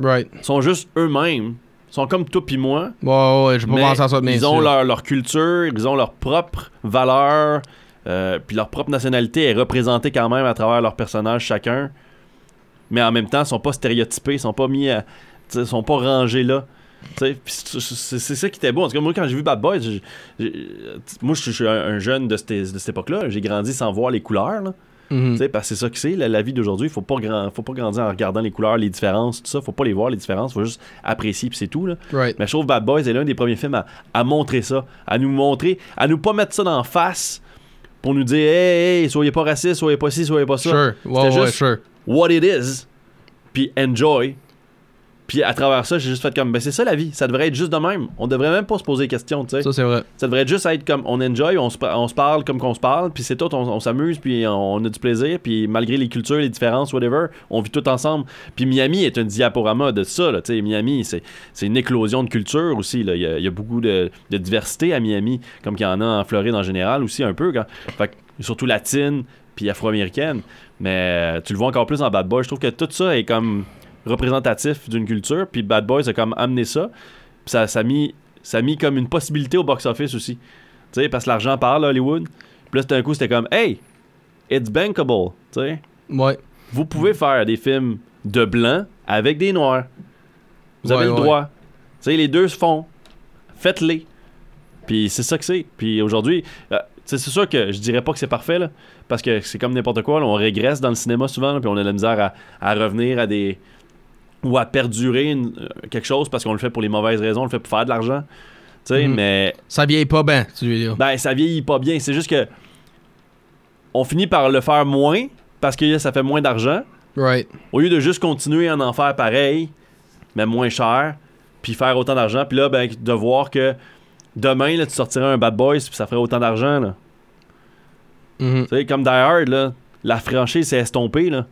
S1: Right.
S2: Ils sont juste eux-mêmes. Ils sont comme toi puis moi.
S1: Ouais, ouais, pas pensé à ça, mais
S2: ils ont leur, leur culture, ils ont leur propre valeur, euh, puis leur propre nationalité est représentée quand même à travers leurs personnages chacun. Mais en même temps, ils sont pas stéréotypés, ils sont pas mis à, ils sont pas rangés là. C'est ça qui était beau. En tout cas, moi, quand j'ai vu Bad Boys, j'ai- moi, je suis- je suis un, un jeune de cette, de cette époque-là. J'ai grandi sans voir les couleurs. Là.
S1: Mhm.
S2: Parce que c'est ça que c'est, la, la vie d'aujourd'hui. Il faut pas, grand, faut pas grandir en regardant les couleurs, les différences, tout ça. faut pas les voir, les différences. faut juste apprécier, puis c'est tout. Là.
S1: Right.
S2: Mais je trouve Bad Boys est l'un des premiers films à, à montrer ça, à nous montrer, à nous pas mettre ça la face pour nous dire hey, hey, soyez pas raciste, soyez pas ci, soyez pas ça.
S1: Sure. Ouais,
S2: C'était
S1: ouais,
S2: juste
S1: sure.
S2: What it is, puis enjoy. Puis à travers ça, j'ai juste fait comme ben c'est ça la vie, ça devrait être juste de même. On devrait même pas se poser des questions, tu sais.
S1: Ça, c'est vrai.
S2: Ça devrait juste être comme on enjoy, on se, pa- on se parle comme qu'on se parle, puis c'est tout, on, on s'amuse, puis on, a du plaisir, puis malgré les cultures, les différences, whatever, on vit tout ensemble. Puis Miami est un diaporama de ça, tu sais, Miami, c'est c'est une éclosion de culture aussi, là. Il y a, il y a beaucoup de, de diversité à Miami, comme qu'il y en a en Floride en général aussi, un peu, quand, fait surtout latine, puis afro-américaine. Mais euh, tu le vois encore plus en Bad Boy. Je trouve que tout ça est comme représentatif d'une culture, puis Bad Boys a comme amené ça, puis ça, ça a mis ça a mis comme une possibilité au box-office aussi. Tu sais, parce que l'argent parle à Hollywood. Puis là, tout d'un coup, c'était comme, hey, it's bankable. Tu sais,
S1: Ouais.
S2: vous pouvez faire des films de blancs avec des noirs. Vous avez
S1: Ouais,
S2: le
S1: ouais.
S2: droit. Tu sais, les deux se font. Faites-les. Puis c'est ça que c'est. Puis aujourd'hui, euh, c'est sûr que je dirais pas que c'est parfait, là, parce que c'est comme n'importe quoi. là, on régresse dans le cinéma souvent, là, puis on a de la misère à, à revenir à des. ou à perdurer une- euh, quelque chose parce qu'on le fait pour les mauvaises raisons, on le fait pour faire de l'argent. Tu sais,
S1: Mhm.
S2: mais
S1: Ça vieillit pas bien, tu veux dire.
S2: ben, ça vieillit pas bien. C'est juste que. On finit par le faire moins parce que ça fait moins d'argent.
S1: Right.
S2: Au lieu de juste continuer à en faire pareil, mais moins cher, puis faire autant d'argent, puis là, ben, de voir que demain, là, tu sortirais un Bad Boys, puis ça ferait autant d'argent. là.
S1: Mhm.
S2: Tu sais, comme Die Hard, là, la franchise s'est estompée. Là.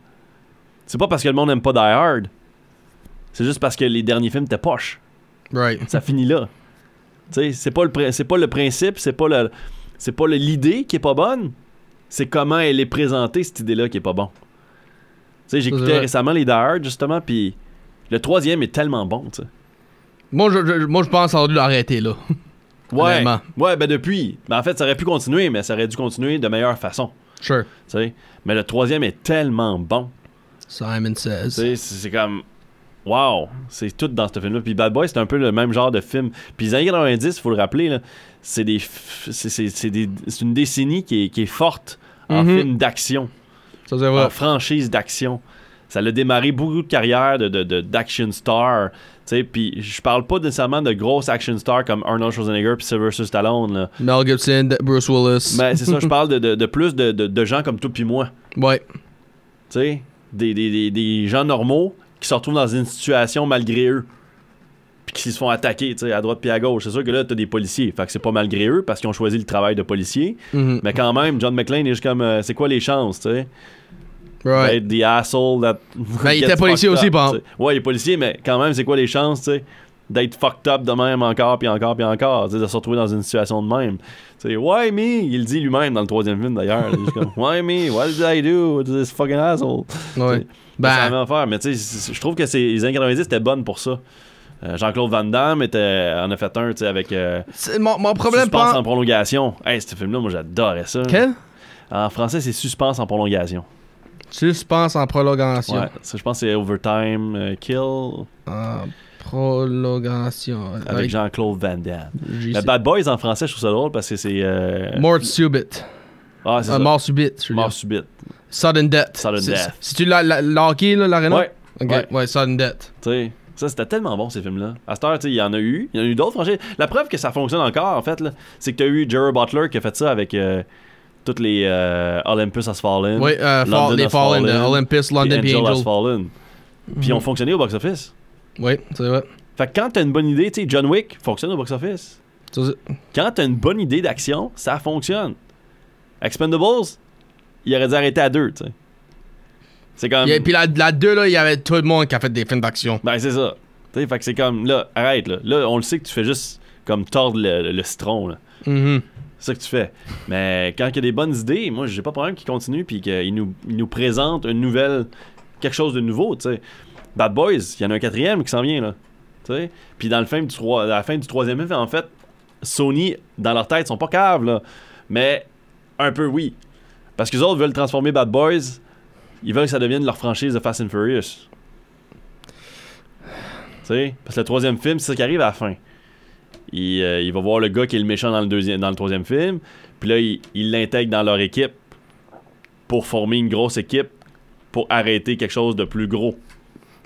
S2: C'est pas parce que le monde n'aime pas Die Hard. C'est juste parce que les derniers films étaient poches.
S1: Right.
S2: Ça finit là. Tu sais, c'est pas le c'est pas le principe, c'est pas le c'est pas le- l'idée qui est pas bonne, c'est comment elle est présentée cette idée-là qui est pas bon. Tu sais, j'écoutais récemment les Die Hard justement, puis le troisième est tellement bon, tu sais.
S1: Moi, je, je- moi, je pense qu'on a dû l'arrêter là.
S2: Ouais, ouais, ben depuis. Ben en fait, ça aurait pu continuer, mais ça aurait dû continuer de meilleure façon,
S1: Sure.
S2: Mais le troisième est tellement bon.
S1: Simon says.
S2: c'est comme. Wow! C'est tout dans ce film-là. Puis Bad Boy, c'est un peu le même genre de film. Puis les années 90, il faut le rappeler, c'est des, c'est- des- une décennie qui est, qui est forte en
S1: Mhm.
S2: film d'action,
S1: Ça, c'est vrai.
S2: en franchise d'action. Ça l'a démarré beaucoup de carrières de, d'action star. Puis je parle pas nécessairement de grosses action stars comme Arnold Schwarzenegger puis Sylvester Stallone. Là.
S1: Mel Gibson, Bruce Willis.
S2: Mais c'est ça, je parle de, de- de plus de, de- gens comme toi puis moi.
S1: Ouais.
S2: Tu sais, des, des, des, des gens normaux qui se retrouvent dans une situation malgré eux. Puis qui se font attaquer, tu sais, à droite puis à gauche. C'est sûr que là, t'as des policiers. Fait que c'est pas malgré eux parce qu'ils ont choisi le travail de policier.
S1: Mhm.
S2: Mais quand même, John McClane est juste comme, euh, c'est quoi les chances, tu sais?
S1: Right.
S2: D'être the asshole that.
S1: Ben, il était policier aussi, par
S2: sais. Ouais, il est policier, mais quand même, c'est quoi les chances, tu sais? D'être fucked up de même encore, puis encore, puis encore. tu sais, De se retrouver dans une situation de même? Tu sais, why me? Il le dit lui-même dans le troisième film d'ailleurs. Why me? What did I do to this fucking asshole?
S1: Ouais.
S2: C'est la
S1: Ben,
S2: même affaire. Mais tu sais, je trouve que les années 90 étaient bonnes pour ça. Euh, Jean-Claude Van Damme était, en a fait un, tu sais, avec euh,
S1: c'est- mon, mon problème
S2: Suspense
S1: pas.
S2: en prolongation. Hey, ce film-là, moi, j'adorais ça.
S1: Quel?
S2: En français, c'est Suspense en prolongation.
S1: Suspense en prolongation.
S2: Ouais, ça, je pense que c'est Overtime euh, Kill
S1: En prolongation.
S2: avec Jean-Claude Van Damme.
S1: sais.
S2: Bad Boys en français, je trouve ça drôle parce que c'est. euh,
S1: Mort subite.
S2: Ah, c'est
S1: Euh,
S2: ça.
S1: mort subite. je veux
S2: Mort
S1: dire.
S2: subite.
S1: Sudden death.
S2: Sudden death.
S1: Si tu l'as la, la hockey, là, l'arena
S2: Ouais.
S1: Ok,
S2: Ouais.
S1: ouais. sudden death.
S2: Tu sais, ça, c'était tellement bon, ces films-là. À cette heure, il y en a eu. Il y en a eu d'autres, franchement. La preuve que ça fonctionne encore, en fait, là, c'est que tu as eu Jerry Butler qui a fait ça avec euh, toutes les euh, Olympus Has Fallen.
S1: Oui, euh,
S2: London
S1: Fall, les
S2: Has
S1: Fallen,
S2: Fallen,
S1: euh, Olympus, London, puis
S2: Angel Has
S1: Angel.
S2: Fallen. Puis ils ont fonctionné au box-office.
S1: Oui, c'est vrai.
S2: Fait que quand t'as une bonne idée, tu sais, John Wick fonctionne au box-office. Quand t'as une bonne idée d'action, ça fonctionne. Expendables, il aurait dû arrêter à deux, tu sais. C'est comme.
S1: Et puis la, la 2, là, il y avait tout le monde qui a fait des films d'action.
S2: Ben, c'est ça. Tu sais, fait que c'est comme, là, arrête, là. Là, on le sait que tu fais juste comme tordre le, le- le citron, là.
S1: Mhm.
S2: C'est ça que tu fais. Mais quand il y a des bonnes idées, moi, j'ai pas de problème qu'ils continuent puis qu'ils nous, nous présentent quelque chose de nouveau, tu. Bad Boys, il y en a un quatrième qui s'en vient, là. Tu. Puis dans le film du la fin du troisième film, en fait, Sony, dans leur tête, sont pas caves, là. Mais un peu oui. Parce que les autres veulent transformer Bad Boys. Ils veulent que ça devienne leur franchise de Fast and Furious. Tu sais, parce que le troisième film, c'est ça qui arrive à la fin. Il, euh, il va voir le gars qui est le méchant dans le, deuxième, dans le troisième film. Puis là, il l'intègre dans leur équipe pour former une grosse équipe pour arrêter quelque chose de plus gros.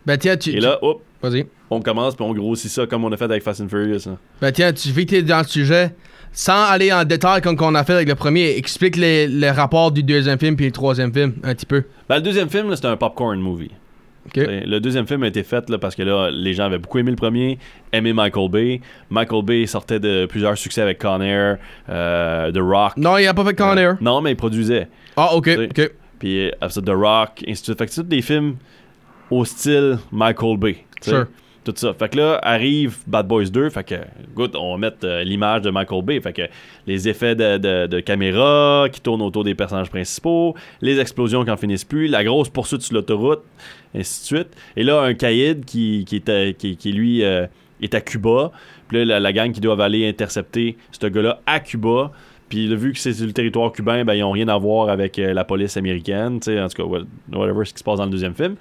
S1: Ben tiens, tu.
S2: Et là, hop,
S1: Vas-y.
S2: on commence puis on grossit ça comme on a fait avec Fast and Furious. hein.
S1: Ben tiens, tu vu que t'es dans le sujet, sans aller en détail comme qu'on a fait avec le premier, explique les, les rapports du deuxième film puis le troisième film un petit peu.
S2: Ben, le deuxième film, c'était un popcorn movie. Le deuxième film a été fait là, parce que là, les gens avaient beaucoup aimé le premier, aimé Michael Bay. Michael Bay sortait de plusieurs succès avec Con Air, euh, The Rock.
S1: Non, il a pas fait Con Air.
S2: Non, mais il produisait.
S1: Ah, ok, ok.
S2: Puis euh, The Rock, ainsi de suite. Fait que c'est tous des films au style Michael Bay.
S1: Sure.
S2: Tout ça. Fait que là, arrive Bad Boys 2. Fait que, écoute, on va mettre euh, l'image de Michael Bay. Fait que les effets de, caméra qui tournent autour des personnages principaux, les explosions qui en finissent plus, la grosse poursuite sur l'autoroute, ainsi de suite. Et là, un caïd qui, qui, est, qui, lui, euh, est à Cuba. Puis là, la, gang qui doivent aller intercepter ce gars-là à Cuba. Puis vu que c'est sur le territoire cubain, ben, ils ont rien à voir avec euh, la police américaine. tu sais, En tout cas, what- whatever ce qui se passe dans le deuxième film.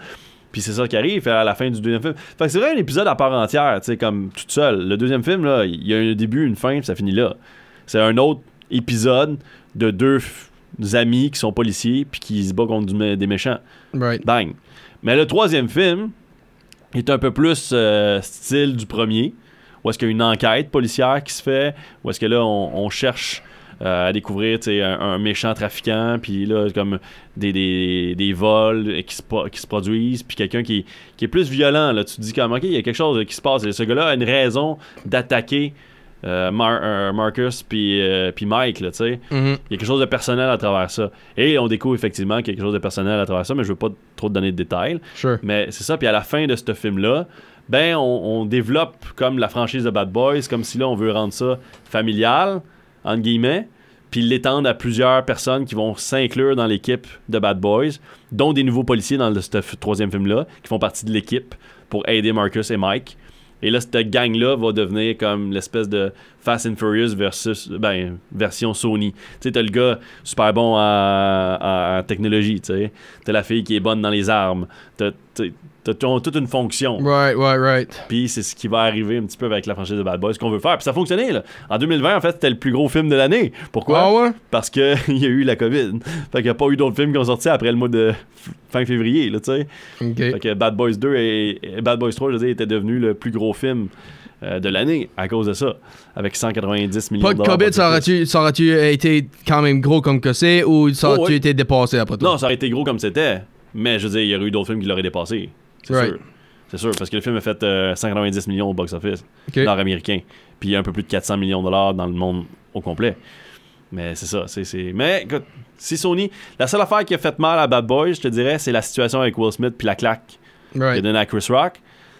S2: Puis c'est ça qui arrive à la fin du deuxième film. Fait que c'est vrai un épisode à part entière, tu sais, comme toute seule. Le deuxième film, là, il y a un début, une fin, puis ça finit là. C'est un autre épisode de deux amis qui sont policiers, puis qui se battent contre du des méchants.
S1: Right.
S2: Bang. Mais le troisième film est un peu plus euh, style du premier, où est-ce qu'il y a une enquête policière qui se fait, où est-ce que là, on, on cherche euh, à découvrir un, un méchant trafiquant, puis là, comme des, des, des vols qui se, qui se produisent, puis quelqu'un qui, qui est plus violent. Là. Tu te dis comme, OK, il y a quelque chose qui se passe. Et ce gars-là a une raison d'attaquer euh, Mar- euh, Marcus puis euh, Mike, là, tu.
S1: Mhm.
S2: Il y a quelque chose de personnel à travers ça. Et on découvre effectivement y a quelque chose de personnel à travers ça, mais je veux pas trop te donner de détails.
S1: Sure.
S2: Mais c'est ça, puis à la fin de ce film-là, ben on, on développe comme la franchise de Bad Boys, comme si là on veut rendre ça familial, entre guillemets, puis l'étendre à plusieurs personnes qui vont s'inclure dans l'équipe de Bad Boys, dont des nouveaux policiers dans ce troisième film-là, qui font partie de l'équipe pour aider Marcus et Mike. Et là, cette gang-là va devenir comme l'espèce de Fast and Furious versus ben, version Sony. Tu sais, t'as le gars super bon en, technologie, tu sais. T'as la fille qui est bonne dans les armes. T'as, toute une fonction.
S1: Right, right, right.
S2: Puis c'est ce qui va arriver un petit peu avec la franchise de Bad Boys, ce qu'on veut faire. Puis ça a fonctionné, là. En 2020, en fait, c'était le plus gros film de l'année. Pourquoi?
S1: Ah ouais?
S2: Parce qu'il y a eu la COVID. Fait qu'il n'y a pas eu d'autres films qui ont sorti après le mois de fin février, là, tu sais.
S1: Ok.
S2: Fait que Bad Boys 2 et, et Bad Boys 3, je veux dire, était devenu le plus gros film euh, de l'année à cause de ça. Avec 190 millions
S1: Pas
S2: de
S1: de
S2: dollars.
S1: COVID, ça aurait-tu, ça aurait-tu été quand même gros comme que c'est ou ça
S2: Oh,
S1: aurait-tu été dépassé après tout?
S2: Non, ça aurait été gros comme c'était. Mais je veux dire, il y aurait eu d'autres films qui l'auraient dépassé. C'est
S1: Right.
S2: sûr. C'est sûr, parce que le film a fait euh, 190 millions au box-office
S1: Ok.
S2: nord-américain. Puis un peu plus de 400 millions de dollars dans le monde au complet. Mais c'est ça. c'est Mais écoute, si Sony. La seule affaire qui a fait mal à Bad Boys, je te dirais, c'est la situation avec Will Smith puis la claque qu'il a
S1: Right.
S2: donnée à Chris Rock.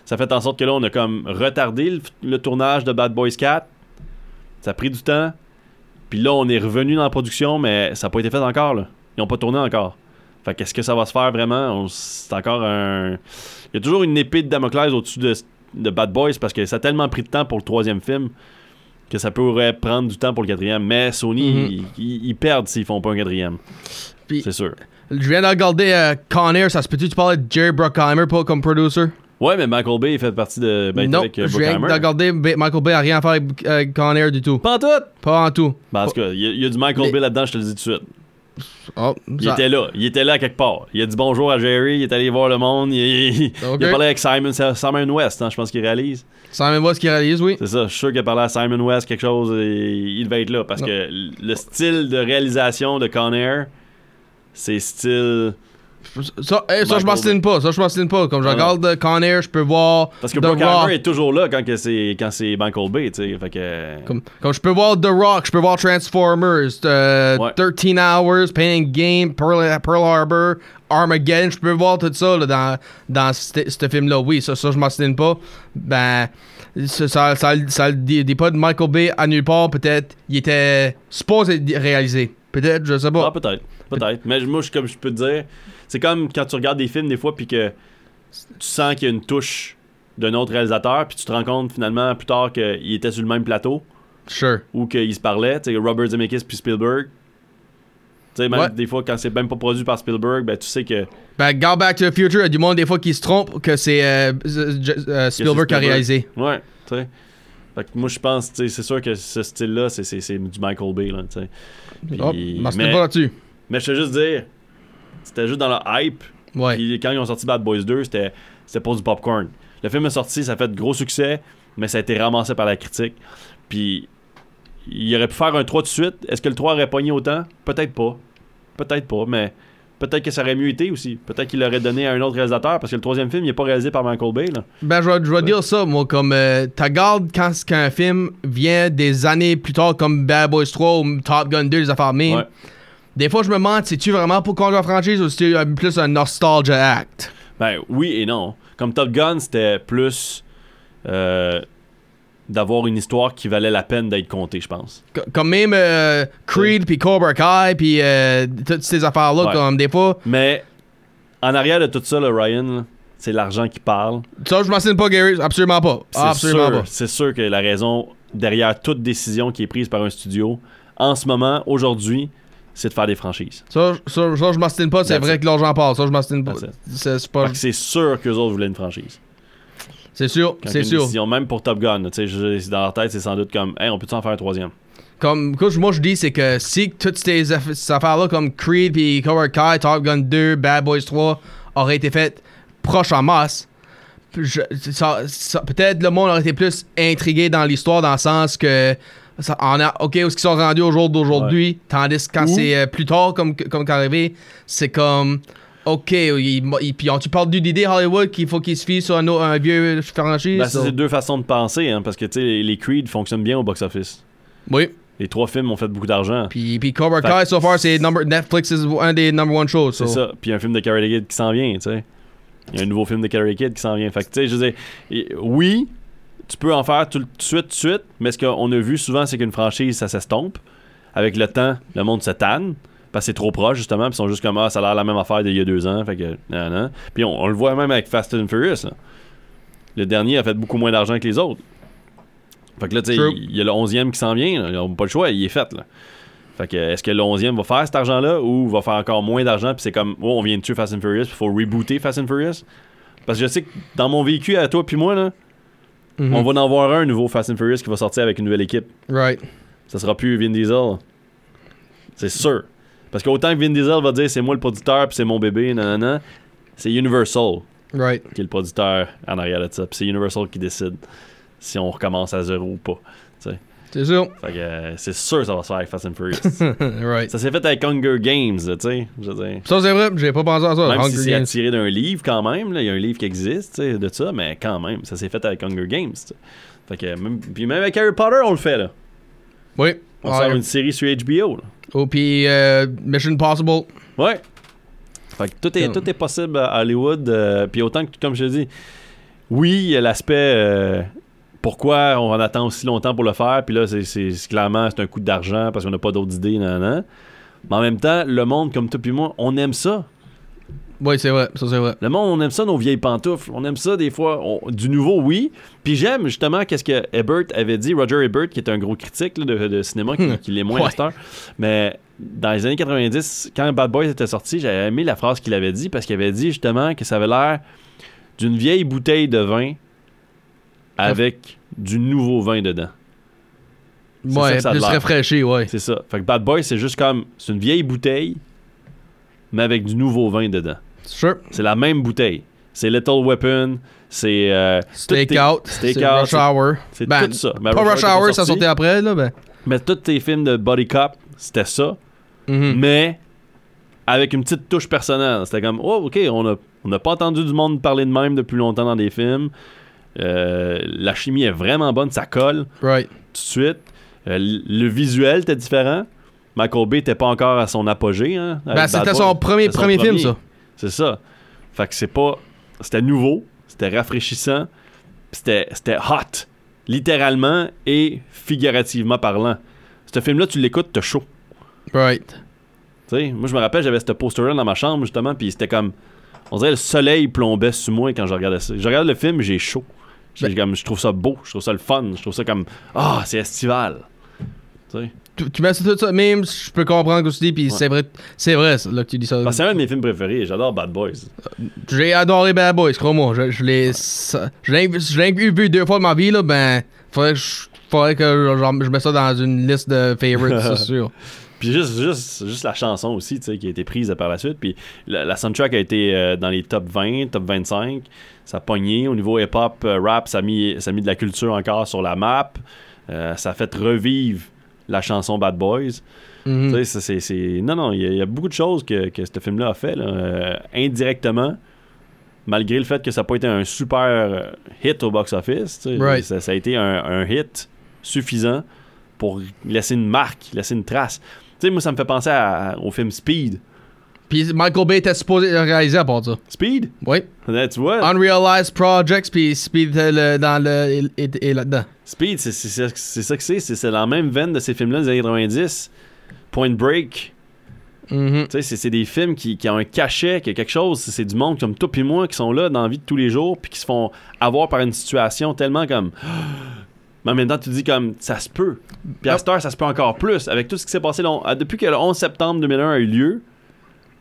S2: Ça fait en sorte que là, on a comme retardé le, le tournage de Bad Boys 4. Ça a pris du temps. Puis là, on est revenu dans la production, mais ça n'a pas été fait encore. Là. Ils n'ont pas tourné encore. Fait qu'est-ce que ça va se faire vraiment? C'est encore un. Il y a toujours une épée de Damoclès au-dessus de, de Bad Boys parce que ça a tellement pris de temps pour le troisième film que ça pourrait prendre du temps pour le quatrième. Mais Sony,
S1: Mhm.
S2: ils, ils- ils perdent s'ils font pas un quatrième. C'est sûr.
S1: Je viens de regarder euh, Con Air, ça se peut-tu tu de Jerry Bruckheimer pas comme producer?
S2: Ouais, mais Michael Bay fait partie de. Ben,
S1: non,
S2: avec euh,
S1: regarder B- Michael Bay a rien à faire avec euh, Con Air du tout.
S2: Pas en tout!
S1: Pas en tout.
S2: Ben, en tout cas, il y, a- il y a du Michael
S1: Mais-
S2: Bay là-dedans, je te le dis tout de suite.
S1: Oh,
S2: Il
S1: ça-
S2: était là. Il était là quelque part. Il a dit bonjour à Jerry. Il est allé voir le monde. Il, a parlé avec Simon, Simon West, hein, je pense qu'il réalise.
S1: Simon West qui réalise, oui.
S2: C'est ça. Je suis sûr qu'il a parlé à Simon West quelque chose et il devait être là parce
S1: Non.
S2: que le style de réalisation de Con Air, c'est style.
S1: Ça, hey, ça je m'ostine pas. Ça, je m'ostine pas. Comme je
S2: Ah
S1: regarde euh, Con Air, je peux voir.
S2: Parce que
S1: The
S2: Bruckheimer
S1: Rock.
S2: est toujours là quand c'est quand c'est Michael Bay, tu sais. Fait que.
S1: Comme, comme je peux voir The Rock, je peux voir Transformers, euh,
S2: Ouais.
S1: 13 Hours, Pain and Game, Pearl, Pearl Harbor, Armageddon, je peux voir tout ça là, dans, dans ce film-là. Oui, ça, ça je m'ostine pas. Ben, ça, ça, ça, pas de Michael Bay à nulle part. Peut-être il était supposé réalisé. Peut-être, je sais
S2: Ah,
S1: pas.
S2: peut-être. Peut-être. Mais moi, je- comme je peux te dire, c'est comme quand tu regardes des films des fois, puis que tu sens qu'il y a une touche d'un autre réalisateur, puis tu te rends compte finalement plus tard qu'il était sur le même plateau
S1: Sure.
S2: ou qu'ils se parlaient. Tu sais, Robert Zemeckis puis Spielberg. Tu sais, même
S1: Ouais.
S2: des fois, quand c'est même pas produit par Spielberg, ben tu sais que.
S1: Ben, Go Back to the Future, il y a du monde des fois qui se trompe que c'est euh, euh, Spielberg qui a réalisé.
S2: Ouais, tu sais. Fait que moi, je pense, tu sais, c'est sûr que ce style-là, c'est, du Michael Bay, là, tu sais. Puis-
S1: Oh,
S2: mais,
S1: pas là-dessus.
S2: mais je te juste dire, c'était juste dans le hype.
S1: Ouais.
S2: Puis quand ils ont sorti Bad Boys 2, c'était, pour du popcorn. Le film est sorti, ça a fait de gros succès, mais ça a été ramassé par la critique. Puis il aurait pu faire un 3 tout de suite. Est-ce que le 3 aurait pogné autant? Peut-être pas. Peut-être pas, mais peut-être que ça aurait mieux été aussi. Peut-être qu'il l'aurait donné à un autre réalisateur parce que le troisième film, il n'est pas réalisé par Michael Bay. Là.
S1: Ben, je vais, dire ça, moi, comme euh, quand qu'un film vient des années plus tard, comme Bad Boys 3 ou Top Gun 2, les affaires.
S2: Ouais.
S1: Des fois, je me demande, c'est-tu vraiment pour conduire la franchise ou c'est plus un nostalgia act?
S2: Ben oui et non. Comme Top Gun, c'était plus euh, d'avoir une histoire qui valait la peine d'être contée, je pense.
S1: Co- Comme même euh, Creed, puis Cobra Kai, puis euh, toutes ces affaires-là,
S2: Ouais.
S1: comme des fois.
S2: Mais en arrière de tout ça, Ryan, là, c'est l'argent qui parle.
S1: Ça, je m'enseigne pas, Gary, absolument pas.
S2: C'est
S1: Absolument
S2: sûr,
S1: pas.
S2: c'est sûr que la raison derrière toute décision qui est prise par un studio, en ce moment, aujourd'hui, c'est de faire des franchises.
S1: Ça, ça, ça, je m'ostine pas, c'est vrai que l'argent parle. Ça, je m'ostine pas. C'est pas.
S2: C'est sûr qu'eux autres voulaient une franchise.
S1: C'est sûr, c'est sûr.
S2: décision, même pour Top Gun, je- dans leur tête, c'est sans doute comme, hey, on peut-tu en faire un troisième?
S1: Comme, écoute, moi je dis, c'est que si toutes ces, aff- ces affaires-là, comme Creed, puis Cobra Kai, Top Gun 2, Bad Boys 3, auraient été faites proches en masse, peut-être le monde aurait été plus intrigué dans l'histoire, dans le sens que. Ça, on a, ok, où est-ce qu'ils sont rendus au jour d'aujourd'hui, tandis que quand c'est euh, plus tard, comme, comme quand arrivé, c'est comme. Ok, puis tu parles d'une idée Hollywood qu'il faut qu'ils se fient sur un, vieux franchise.
S2: Ben,
S1: so-
S2: c'est deux façons de penser, hein, parce que tu sais, les, les Creed fonctionnent bien au box-office.
S1: Oui.
S2: Les trois films ont fait beaucoup d'argent.
S1: Puis, puis Cobra
S2: Fait-
S1: Kai, so far, c'est number, Netflix is un des number one shows.
S2: C'est ça. Puis un film de Karate Kid qui s'en vient, tu sais. Il y a un nouveau film de Karate Kid qui s'en vient. Fait que, tu sais, je veux dire, oui, tu peux en faire tout de suite, tout de suite, mais ce qu'on a vu souvent, c'est qu'une franchise, ça s'estompe. Avec le temps, le monde se tanne. Parce que c'est trop proche, justement. Puis ils sont juste comme, ah, ça a l'air la même affaire d'il y a deux ans. Fait que, non, non. Puis on, on le voit même avec Fast and Furious. là. Le dernier a fait beaucoup moins d'argent que les autres. Fait que là, tu sais, il y a le 11e qui s'en vient. là. Ils n'ont pas le choix, il est fait. Là. Fait que est-ce que le 11e va faire cet argent-là ou va faire encore moins d'argent? Puis c'est comme, oh, on vient de tuer Fast and Furious, il faut rebooter Fast and Furious? Parce que je sais que dans mon véhicule, à toi puis moi, là,
S1: Mhm.
S2: on va en avoir un nouveau Fast and Furious qui va sortir avec une nouvelle équipe.
S1: Right.
S2: Ça sera plus Vin Diesel. C'est sûr. Parce qu'autant que Vin Diesel va dire c'est moi le producteur puis c'est mon bébé, nanana, c'est Universal
S1: Right.
S2: qui est le producteur en arrière de ça. Puis c'est Universal qui décide si on recommence à zéro ou pas.
S1: C'est sûr.
S2: Fait que euh, c'est sûr que ça va se faire avec Fast and Furious.
S1: right.
S2: ça s'est fait avec Hunger Games, tu sais.
S1: Ça, c'est vrai. J'ai pas pensé à ça.
S2: Même
S1: Hunger
S2: si c'est attiré d'un livre quand même, il y a un livre qui existe de ça, mais quand même, ça s'est fait avec Hunger Games. tu sais. Fait que même, puis même avec Harry Potter, on le fait là.
S1: Oui.
S2: On
S1: Ouais.
S2: sort une série sur HBO. Là.
S1: Oh, puis euh, Mission Possible.
S2: Ouais. Fait que tout est, tout est possible à Hollywood. euh, puis autant que, comme je te dis, oui, il y a l'aspect euh, pourquoi on en attend aussi longtemps pour le faire. Puis là, c'est, clairement, c'est un coup d'argent parce qu'on n'a pas d'autres idées. Nan, nan. Mais en même temps, le monde, comme toi puis moi, on aime ça.
S1: Oui, c'est vrai. Ça, c'est vrai.
S2: Le monde, on aime ça, nos vieilles pantoufles. On aime ça des fois. On- du nouveau, oui. Puis j'aime justement qu'est-ce que Ebert avait dit, Roger Ebert, qui est un gros critique là, de, de cinéma, qui, qui l'est moins à
S1: Ouais.
S2: cette heure. Mais dans les années 90, quand Bad Boys était sorti, j'avais aimé la phrase qu'il avait dit parce qu'il avait dit justement que ça avait l'air d'une vieille bouteille de vin avec du nouveau vin dedans.
S1: Ouais,
S2: ça
S1: plus rafraîchi, ouais.
S2: C'est ça. Fait que Bad Boys, c'est juste comme. C'est une vieille bouteille, mais avec du nouveau vin dedans.
S1: Sure.
S2: C'est la même bouteille. C'est Little Weapon, c'est. euh,
S1: Stakeout.
S2: Stakeout,
S1: Rush Hour.
S2: c'est
S1: Ben,
S2: tout ça. Ben,
S1: pas
S2: Rush Hour
S1: ça sortait après, là. Ben.
S2: Mais tous tes films de Body Cop, c'était ça.
S1: Mhm.
S2: Mais avec une petite touche personnelle. C'était comme, oh, ok, on n'a on a pas entendu du monde parler de même depuis longtemps dans des films. Euh, la chimie est vraiment bonne, ça colle
S1: Right.
S2: tout de suite. Euh, le visuel était différent. Michael Bay n'était pas encore à son apogée. Hein, avec
S1: Ben, c'était son premier,
S2: son
S1: premier film, ça.
S2: C'est ça. Fait que c'est pas. C'était nouveau, c'était rafraîchissant, c'était hot. Littéralement et figurativement parlant. Ce film-là, tu l'écoutes, t'as chaud.
S1: Right.
S2: Tu sais, moi, je me rappelle, j'avais ce poster-là dans ma chambre, justement, puis c'était comme. On dirait le soleil plombait sur moi quand je regardais ça. Je regarde le film, j'ai chaud.
S1: Ben-
S2: comme, je trouve ça beau, je trouve ça le fun, je trouve ça comme. Ah, c'est estival. Tu sais?
S1: Tu, mets ça, tout ça, même je peux comprendre ce que tu dis, puis c'est vrai, c'est vrai, ça, là, que tu dis ça.
S2: Que c'est un de mes films préférés, j'adore Bad Boys.
S1: J'ai adoré Bad Boys, crois-moi. Je, je l'ai. Je je vu deux fois de ma vie, là, ben. Faudrait que je, faudrait que genre, je mette ça dans une liste de favorites, c'est sûr.
S2: Puis juste, juste, juste la chanson aussi, tu sais, qui a été prise par la suite. Puis la, la soundtrack a été euh, dans les top 20, top 25. Ça a pogné. Au niveau hip-hop, euh, rap, ça a, mis, ça a mis de la culture encore sur la map. Euh, ça a fait revivre la chanson Bad Boys.
S1: Mhm.
S2: Tu sais, ça, c'est, c'est- Non, non, il y, a- il y a beaucoup de choses que, que ce film-là a fait, là, euh, indirectement, malgré le fait que ça n'a pas été un super hit au box-office.
S1: Right.
S2: Ça, ça a été un, un hit suffisant pour laisser une marque, laisser une trace. Tu sais, moi, ça me fait penser à- au film Speed.
S1: Puis Michael Bay était supposé le réaliser à part ça.
S2: Speed?
S1: Oui.
S2: Là, tu vois?
S1: Unrealized Projects, puis Speed était le- dans le. est là-dedans.
S2: Speed, c'est ça que c'est. C'est la même veine de ces films-là des années 90. Point Break. Tu sais, c'est- des films qui, qui ont un cachet, qui a quelque chose. C'est du monde comme toi puis moi qui sont là dans la vie de tous les jours, puis qui se font avoir par une situation tellement comme. Mais en même temps, tu dis comme ça se peut. Puis à cette heure, ça se peut encore plus. Avec tout ce qui s'est passé long- depuis que le 11 septembre 2001 a eu lieu,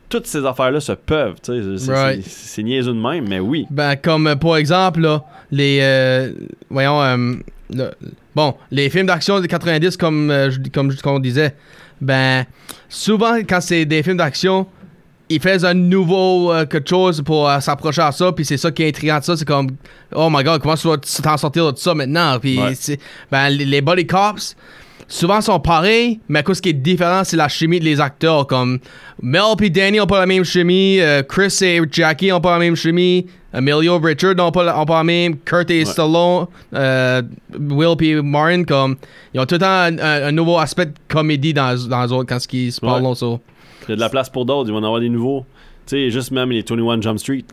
S2: toutes ces affaires-là se peuvent. C'est
S1: Right.
S2: niaiseux de même, mais oui.
S1: Ben, comme euh, pour exemple, là, les. euh, voyons. euh, le- bon, les films d'action des 90, comme, euh, comme, comme on disait, ben, souvent, quand c'est des films d'action, ils font un nouveau euh, quelque chose pour euh, s'approcher à ça, puis c'est ça qui est intriguant de ça. C'est comme, oh my god, comment tu vas t'en sortir de ça maintenant? Puis,
S2: Ouais.
S1: ben, les, body cops. Souvent sont pareils, mais ce qui est différent, c'est la chimie des acteurs. Comme Mel et Danny ont pas la même chimie, euh, Chris et Jackie ont pas la même chimie, Emilio et Richard ont pas, ont pas la même, Kurt et Stallone, euh, Will et Martin, comme, ils ont tout le temps un, un- un nouveau aspect de comédie dans, dans les autres quand ils se parlent.
S2: Ouais. Il y a de la place pour d'autres. Ils vont en avoir des nouveaux. Tu sais, juste même les 21 Jump Street.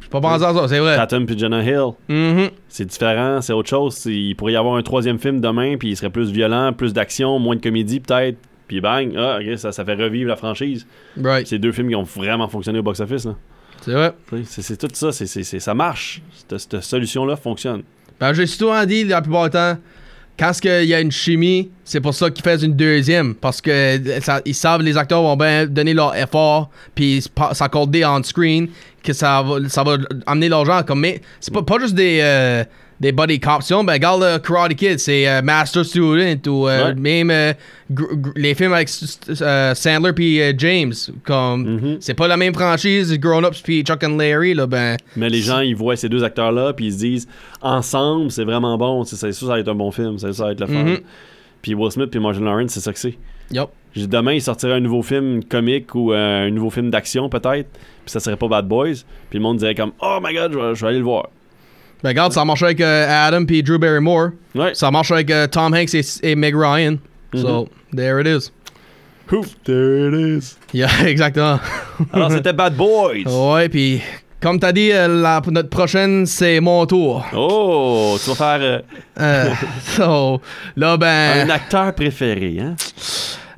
S1: Je pas pensé à ça, c'est vrai.
S2: Tatum puis Jonah Hill.
S1: Mhm.
S2: C'est différent, c'est autre chose. Il pourrait y avoir un troisième film demain, puis il serait plus violent, plus d'action, moins de comédie peut-être. Puis bang, ah, ça, ça fait revivre la franchise.
S1: Right,
S2: C'est deux films qui ont vraiment fonctionné au box-office. là.
S1: c'est vrai.
S2: C'est tout ça, c'est- ça marche. Cette, cette solution-là fonctionne.
S1: Ben, j'ai souvent dit la plupart du temps, quand qu'il y a une chimie, c'est pour ça qu'ils font une deuxième. Parce que euh, ils savent les acteurs vont bien donner leur effort, puis s'accorder on screen, que ça va, ça va amener l'argent. Comme, mais c'est pas, pas juste des, euh, des body cops. Ben, regarde le Karate Kid, c'est euh, Master Student, ou euh,
S2: Ouais.
S1: même euh, les films avec Sandler puis James. Comme,
S2: Mhm.
S1: c'est pas la même franchise, Grown Ups puis Chuck and Larry, là, ben.
S2: Mais les gens, ils voient ces deux acteurs-là, puis ils se disent, ensemble, c'est vraiment bon. C'est sûr, ça va être un bon film. C'est sûr, ça va être le fun.
S1: Mhm.
S2: Puis Will Smith puis Martin Lawrence, c'est ça que c'est. J'ai- Demain, il sortirait un nouveau film comique ou un nouveau film d'action, peut-être. Puis ça serait pas Bad Boys. Puis le monde dirait comme, oh my god, je vais aller le voir.
S1: Ben, regarde, ça marche avec euh, Adam puis Drew Barrymore.
S2: Ouais.
S1: Ça marche avec euh, Tom Hanks et, et Meg Ryan. So, mm-hmm. there it is.
S2: Ouf, there it is.
S1: Yeah, exactement.
S2: Ah, alors, c'était Bad Boys.
S1: ouais, puis comme t'as dit, euh, la, notre prochaine, c'est mon tour.
S2: Oh, tu vas faire euh,
S1: Euh, so, là, ben...
S2: un acteur préféré, hein?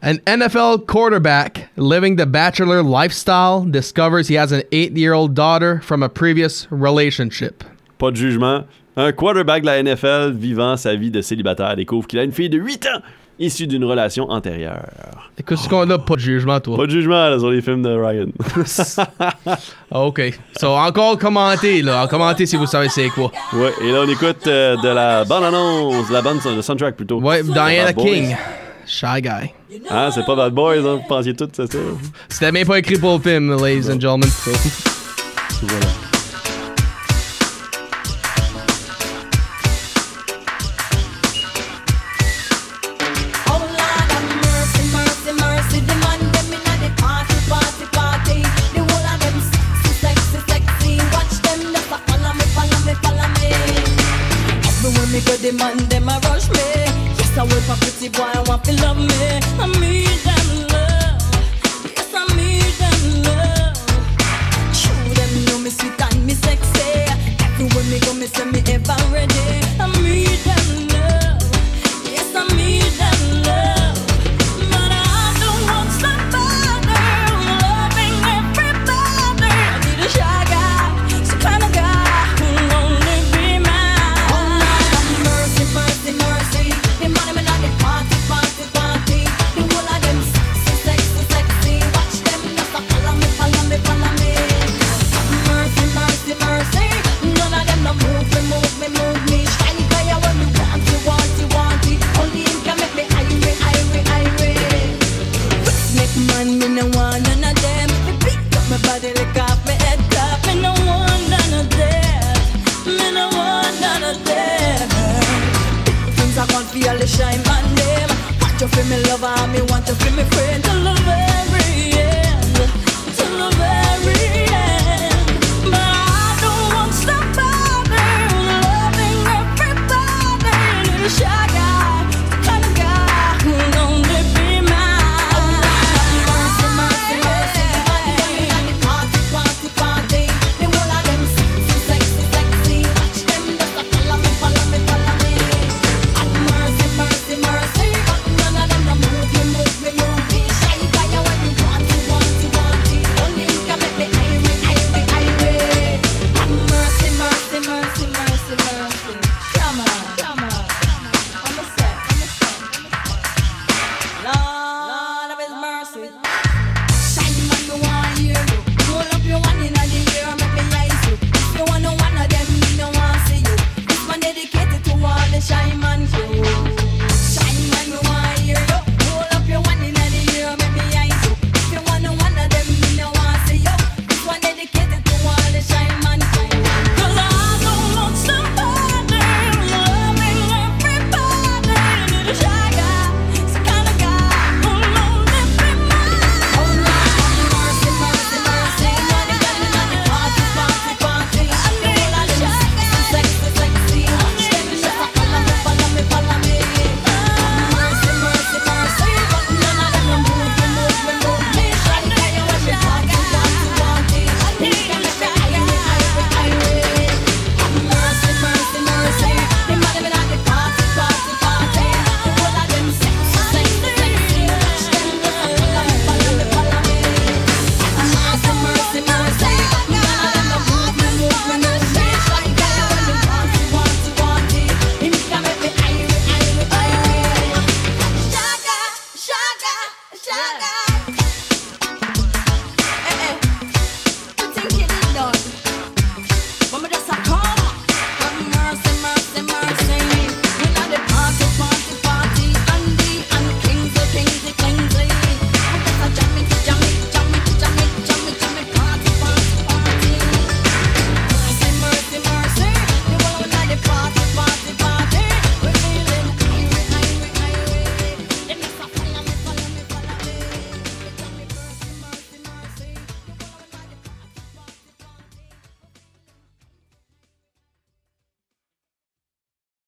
S1: an NFL quarterback living the bachelor lifestyle discovers he has an eight-year-old daughter from a previous relationship.
S2: Pas de jugement. Un quarterback de la NFL vivant sa vie de célibataire découvre qu'il a une fille de 8 ans issue d'une relation antérieure.
S1: Écoute, ce qu'on a, pas de jugement, toi.
S2: Pas de jugement là, sur les films de Ryan.
S1: OK. So, encore commenter, là. Commentez si vous savez c'est quoi.
S2: ouais, et là on écoute euh, de la bande-annonce, de la bande de soundtrack plutôt.
S1: Ouais, Diana. King. Shy Guy.
S2: Ah, c'est pas Bad Boys, hein, vous pensiez tout, c'est ça?
S1: C'était même pas écrit pour le film, ladies and gentlemen.
S2: Voilà.